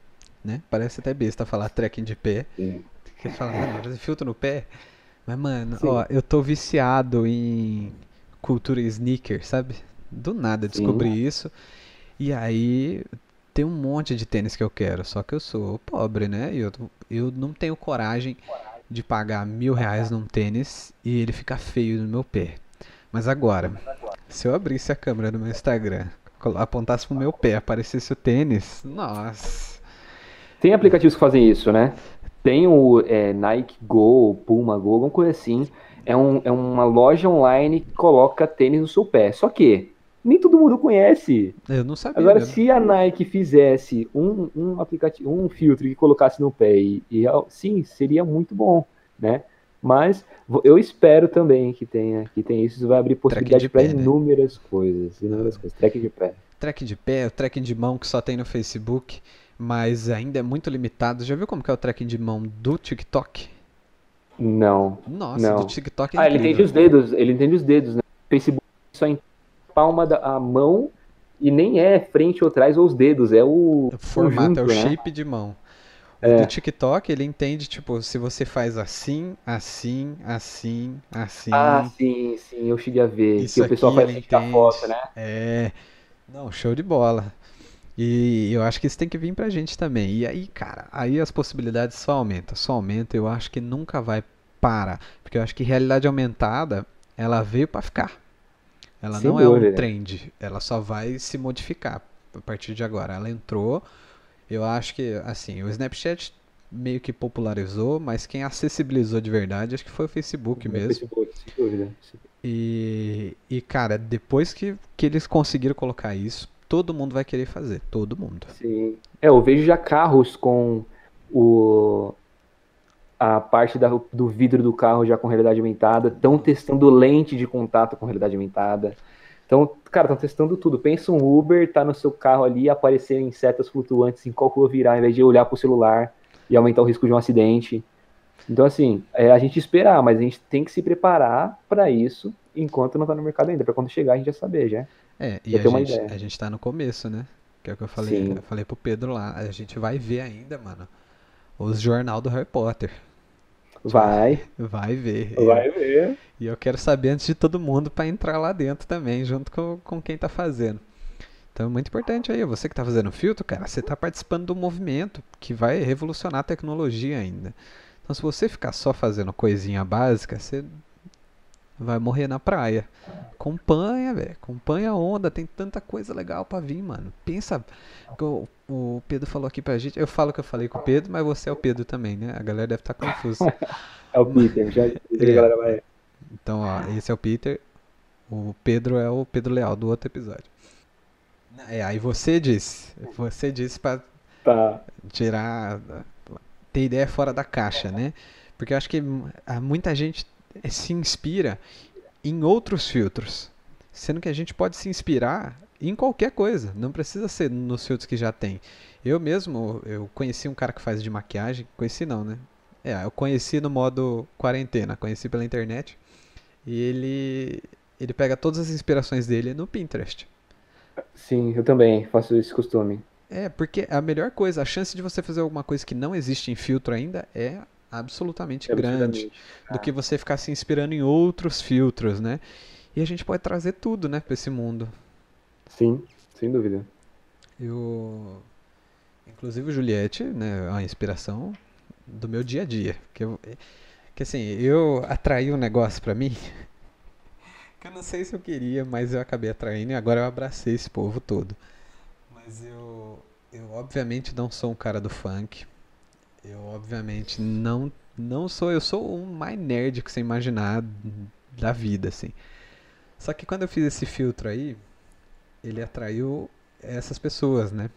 S1: né? Parece até besta falar trekking de pé. Sim. Que fala, mano, filtro no pé. Mas, mano, Sim. ó, eu tô viciado em cultura sneaker, sabe? Do nada descobri Sim. isso. E aí tem um monte de tênis que eu quero, só que eu sou pobre, né? E eu, eu não tenho coragem de pagar mil reais num tênis e ele ficar feio no meu pé. Mas agora, se eu abrisse a câmera do meu Instagram, apontasse pro meu pé, aparecesse o tênis, nossa.
S2: Tem aplicativos que fazem isso, né? Tem o é, Nike Go, Puma Go, alguma coisa assim. É, um, é uma loja online que coloca tênis no seu pé. Só que nem todo mundo conhece.
S1: Eu não sabia.
S2: Agora, se a Nike fizesse um, um aplicativo, um filtro que colocasse no pé, e, e sim, seria muito bom, né? Mas eu espero também que tenha, que tenha isso, isso vai abrir possibilidade para né? inúmeras né? coisas, inúmeras coisas. Track de pé.
S1: Track de pé, o tracking de mão que só tem no Facebook, mas ainda é muito limitado. Já viu como que é o tracking de mão do TikTok?
S2: Não.
S1: Nossa,
S2: não.
S1: do TikTok é
S2: Ah, incrível. ele entende os dedos, ele entende os dedos, né? Facebook só entende palma da mão e nem é frente ou trás ou os dedos, é o.
S1: O formato, conjunto, é o né? shape de mão. O é. do TikTok, ele entende, tipo, se você faz assim, assim, assim, assim.
S2: Ah, sim, sim, eu cheguei a ver. Isso que o pessoal faz a foto, né?
S1: É. Não, show de bola. E eu acho que isso tem que vir pra gente também. E aí, cara, aí as possibilidades só aumentam, só aumentam. Eu acho que nunca vai parar. Porque eu acho que realidade aumentada, ela veio para ficar. Ela Sem não dúvida. é um trend, ela só vai se modificar a partir de agora. Ela entrou, eu acho que, assim, o Snapchat meio que popularizou, mas quem acessibilizou de verdade acho que foi o Facebook o mesmo. Facebook, sem dúvida. E, e, cara, depois que, que eles conseguiram colocar isso, todo mundo vai querer fazer, todo mundo.
S2: Sim. É, eu vejo já carros com o a parte da, do vidro do carro já com realidade aumentada, estão testando lente de contato com realidade aumentada. Então, cara, estão testando tudo. Pensa um Uber, tá no seu carro ali, aparecer em setas flutuantes em qual rua virar, ao invés de olhar pro celular e aumentar o risco de um acidente. Então, assim, é a gente esperar, mas a gente tem que se preparar para isso enquanto não tá no mercado ainda, para quando chegar a gente já saber, já.
S1: É, e a gente, a gente tá no começo, né? Que é o que eu falei, eu falei pro Pedro lá. A gente vai ver ainda, mano, os jornal do Harry Potter.
S2: Vai.
S1: Vai ver.
S2: Vai ver.
S1: E eu quero saber antes de todo mundo para entrar lá dentro também, junto com, com quem tá fazendo. Então é muito importante aí, você que tá fazendo filtro, cara, você tá participando do movimento que vai revolucionar a tecnologia ainda. Então se você ficar só fazendo coisinha básica, você vai morrer na praia. Acompanha, velho. Acompanha a onda. Tem tanta coisa legal pra vir, mano. Pensa. O, o Pedro falou aqui pra gente. Eu falo que eu falei com o Pedro, mas você é o Pedro também, né? A galera deve estar tá confusa.
S2: é o Peter, já é. a galera vai.
S1: Então, ó, esse é o Peter. O Pedro é o Pedro Leal do outro episódio. É, aí você disse. Você disse pra
S2: tá.
S1: tirar. ter ideia fora da caixa, né? Porque eu acho que muita gente se inspira em outros filtros. Sendo que a gente pode se inspirar em qualquer coisa, não precisa ser nos filtros que já tem. Eu mesmo, eu conheci um cara que faz de maquiagem, conheci não, né? É, eu conheci no modo quarentena, conheci pela internet. E ele ele pega todas as inspirações dele no Pinterest.
S2: Sim, eu também faço esse costume.
S1: É, porque a melhor coisa, a chance de você fazer alguma coisa que não existe em filtro ainda é absolutamente é grande do que você ficar se inspirando em outros filtros, né? E a gente pode trazer tudo, né, para esse mundo.
S2: Sim, sem dúvida.
S1: Eu inclusive o Juliette, né, é uma inspiração do meu dia a dia, que eu que assim, eu atraí um negócio para mim que eu não sei se eu queria, mas eu acabei atraindo e agora eu abracei esse povo todo. Mas eu eu obviamente não sou um cara do funk. Eu obviamente não não sou, eu sou um mais nerd que você imaginar da vida assim. Só que quando eu fiz esse filtro aí, ele atraiu essas pessoas, né?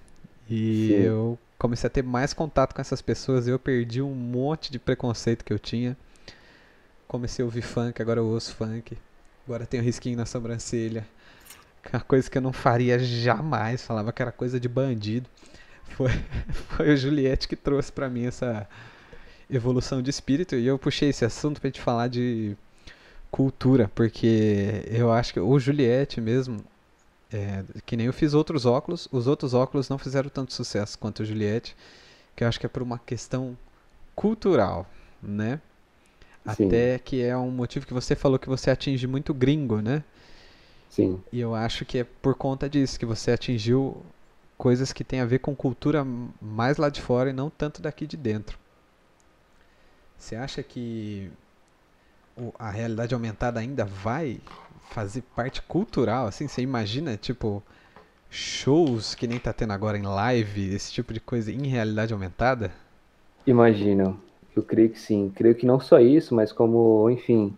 S1: E Sim. eu comecei a ter mais contato com essas pessoas e eu perdi um monte de preconceito que eu tinha. Comecei a ouvir funk, agora eu ouço funk. Agora tenho risquinho na sobrancelha. Uma coisa que eu não faria jamais, falava que era coisa de bandido. Foi, foi o Juliette que trouxe para mim essa evolução de espírito e eu puxei esse assunto pra gente falar de cultura, porque eu acho que o Juliette mesmo, é, que nem eu fiz outros óculos, os outros óculos não fizeram tanto sucesso quanto o Juliette, que eu acho que é por uma questão cultural, né? Sim. Até que é um motivo que você falou que você atinge muito gringo, né?
S2: Sim.
S1: E eu acho que é por conta disso que você atingiu coisas que tem a ver com cultura mais lá de fora e não tanto daqui de dentro. Você acha que a realidade aumentada ainda vai fazer parte cultural, assim? Você imagina, tipo, shows que nem tá tendo agora em live, esse tipo de coisa em realidade aumentada?
S2: Imagino. Eu creio que sim. Creio que não só isso, mas como, enfim,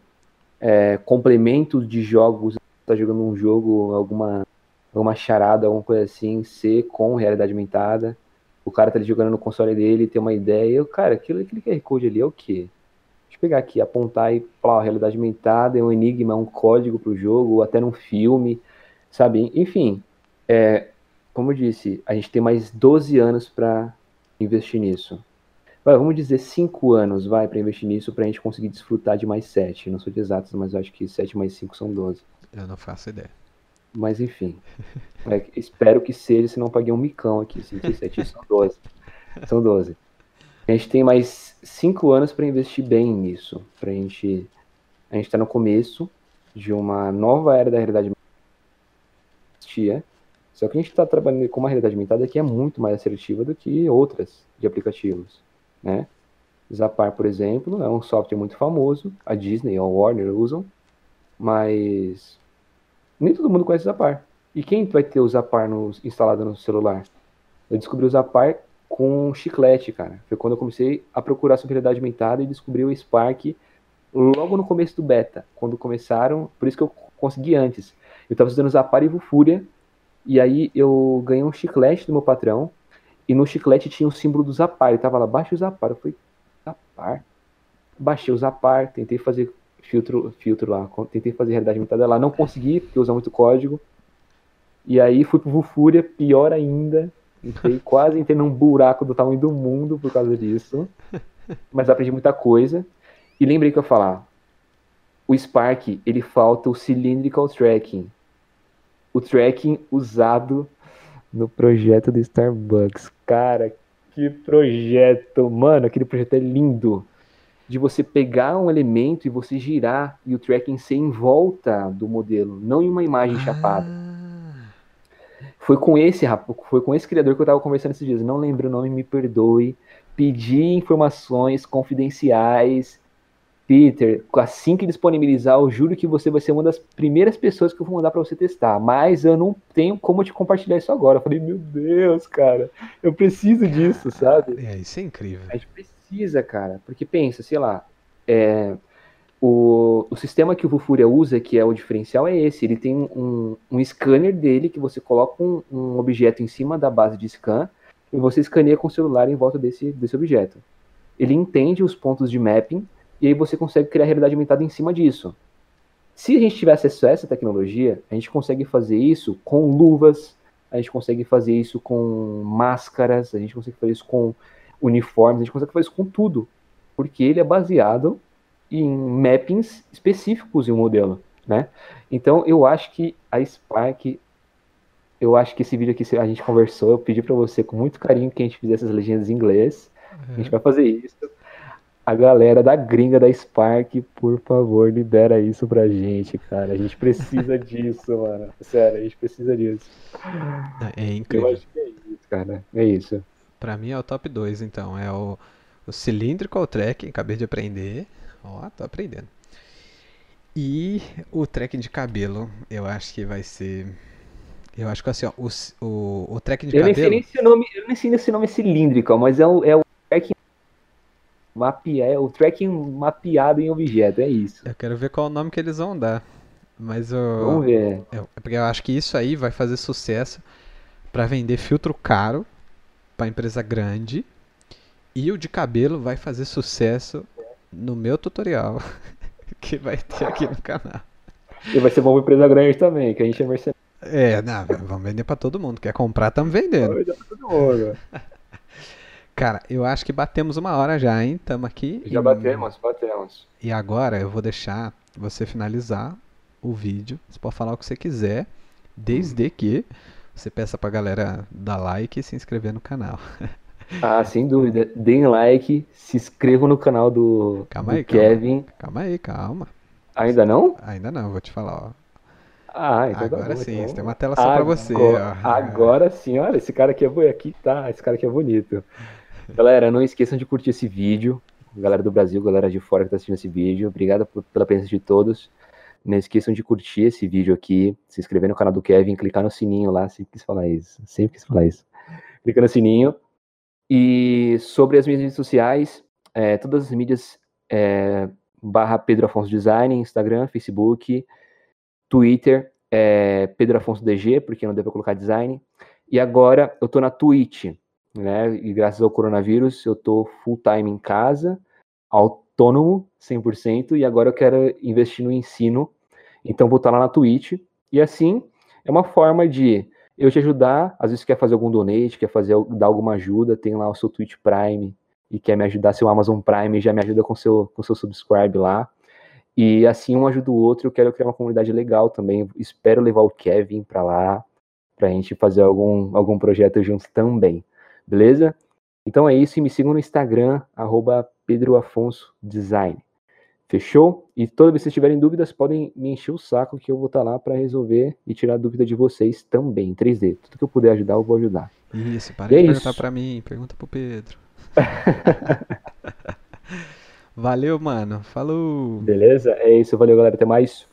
S2: é, complementos de jogos. Tá jogando um jogo, alguma, alguma charada, alguma coisa assim, ser com realidade aumentada. O cara tá ali jogando no console dele, tem uma ideia. Eu, cara, aquilo, aquele QR Code ali é o quê? eu pegar aqui, apontar e falar, realidade aumentada é um enigma, é um código para o jogo, ou até num filme, sabe? Enfim, é, como eu disse, a gente tem mais 12 anos para investir nisso. Vai, vamos dizer 5 anos, vai, para investir nisso, para a gente conseguir desfrutar de mais 7. Não sou de exatos, mas acho que 7 mais 5 são 12.
S1: Eu não faço ideia.
S2: Mas enfim, é, espero que seja, senão paguei um micão aqui. 5 e 7 são 12. São 12. A gente tem mais cinco anos para investir bem nisso. Pra gente. A gente está no começo de uma nova era da realidade aumentada. Só que a gente está trabalhando com uma realidade aumentada que é muito mais assertiva do que outras de aplicativos, né? Zapar, por exemplo, é um software muito famoso, a Disney ou a Warner usam, mas nem todo mundo conhece o Zapar. E quem vai ter o Zapar no, instalado no celular? Eu descobri o Zapar com chiclete, cara. Foi quando eu comecei a procurar sobre realidade aumentada e descobri o Spark logo no começo do beta, quando começaram, por isso que eu consegui antes. Eu estava usando Zapar e Vufúria, e aí eu ganhei um chiclete do meu patrão, e no chiclete tinha o símbolo do Zapar, ele tava lá, baixa o Zapar, eu falei, Zapar? Baixei o Zapar, tentei fazer filtro, filtro lá, tentei fazer realidade aumentada lá, não consegui, porque usa muito código, e aí fui pro Vufúria, pior ainda, Entrei, quase entrei num buraco do tamanho do mundo por causa disso. Mas aprendi muita coisa. E lembrei que eu ia falar. O Spark, ele falta o cylindrical tracking. O tracking usado no projeto do Starbucks. Cara, que projeto! Mano, aquele projeto é lindo. De você pegar um elemento e você girar e o tracking ser em volta do modelo, não em uma imagem ah. chapada. Foi com esse foi com esse criador que eu estava conversando esses dias. Não lembro o nome, me perdoe. Pedi informações confidenciais. Peter, assim que disponibilizar, eu juro que você vai ser uma das primeiras pessoas que eu vou mandar para você testar. Mas eu não tenho como te compartilhar isso agora. Eu falei, meu Deus, cara, eu preciso disso, sabe?
S1: É, isso é incrível.
S2: A gente precisa, cara. Porque pensa, sei lá, é, o, o sistema que o Vufuria usa, que é o diferencial, é esse. Ele tem um, um scanner dele que você coloca um, um, objeto em cima da base de scan e você escaneia com o celular em volta desse, desse objeto. Ele entende os pontos de mapping e aí você consegue criar realidade aumentada em cima disso. Se a gente tivesse acesso a essa tecnologia, a gente consegue fazer isso com luvas, a gente consegue fazer isso com máscaras, a gente consegue fazer isso com uniformes, a gente consegue fazer isso com tudo. Porque ele é baseado em mappings específicos em um modelo, né? Então eu acho que a Spark eu acho que esse vídeo aqui a gente conversou, eu pedi para você com muito carinho que a gente fizesse as legendas em inglês. Uhum. A gente vai fazer isso. A galera da gringa da Spark, por favor, libera isso pra gente, cara. A gente precisa disso, mano. Sério, a gente precisa disso.
S1: É incrível.
S2: Eu acho que é isso, cara. É isso.
S1: Pra mim é o top 2, então. É o, o Cylindrical acabei de aprender. Ó, tô aprendendo. E o tracking de cabelo, eu acho que vai ser eu acho que assim, ó, o, o, o track de
S2: eu
S1: cabelo...
S2: Nem sei nome, eu nem sei esse nome cilíndrico, mas é o, é o tracking mapia, é o tracking mapeado em objeto, é isso.
S1: Eu quero ver qual é o nome que eles vão dar. Mas eu,
S2: Vamos ver.
S1: Eu, porque eu acho que isso aí vai fazer sucesso para vender filtro caro para empresa grande. E o de cabelo vai fazer sucesso no meu tutorial que vai ter aqui no canal.
S2: E vai ser bom pra empresa grande também, que a gente é mercenário.
S1: É, não, vamos vender pra todo mundo. Quer comprar, estamos vendendo. Vamos vender pra todo mundo. Cara, eu acho que batemos uma hora já, hein? Tamo aqui.
S2: Já e... batemos, batemos.
S1: E agora eu vou deixar você finalizar o vídeo. Você pode falar o que você quiser, desde hum. que você peça pra galera dar like e se inscrever no canal.
S2: Ah, sem dúvida. Deem like, se inscrevam no canal do,
S1: calma
S2: do
S1: aí,
S2: Kevin.
S1: Calma. calma aí, calma.
S2: Ainda não?
S1: Ainda não, vou te falar, ó.
S2: Ah, então
S1: tá agora
S2: tá bom,
S1: sim,
S2: então.
S1: tem uma tela só para você.
S2: Ó. Agora sim, olha, esse cara aqui é aqui tá, esse cara aqui é bonito. Galera, não esqueçam de curtir esse vídeo. Galera do Brasil, galera de fora que tá assistindo esse vídeo, obrigado por, pela presença de todos. Não esqueçam de curtir esse vídeo aqui, se inscrever no canal do Kevin, clicar no sininho lá, sempre quis falar isso, sempre quis falar isso. Clica no sininho. E sobre as minhas redes sociais, é, todas as mídias é, barra Pedro Afonso Design, Instagram, Facebook, Twitter, é Pedro Afonso DG, porque não para colocar design. E agora eu estou na Twitch, né? E graças ao coronavírus eu estou full time em casa, autônomo 100%, e agora eu quero investir no ensino. Então vou estar lá na Twitch. E assim é uma forma de eu te ajudar, às vezes quer fazer algum donate, quer fazer dar alguma ajuda, tem lá o seu Twitch Prime e quer me ajudar, seu Amazon Prime já me ajuda com seu com seu subscribe lá. E assim um ajuda o outro. Eu quero criar uma comunidade legal também. Espero levar o Kevin para lá, para a gente fazer algum, algum projeto juntos também. Beleza? Então é isso. E me sigam no Instagram, @pedroafonso_design. Fechou? E toda vez que vocês tiverem dúvidas, podem me encher o saco que eu vou estar tá lá para resolver e tirar a dúvida de vocês também, em 3D. Tudo que eu puder ajudar, eu vou ajudar.
S1: Isso, para e de é perguntar para mim, pergunta pro Pedro. Valeu, mano. Falou.
S2: Beleza? É isso. Valeu, galera. Até mais.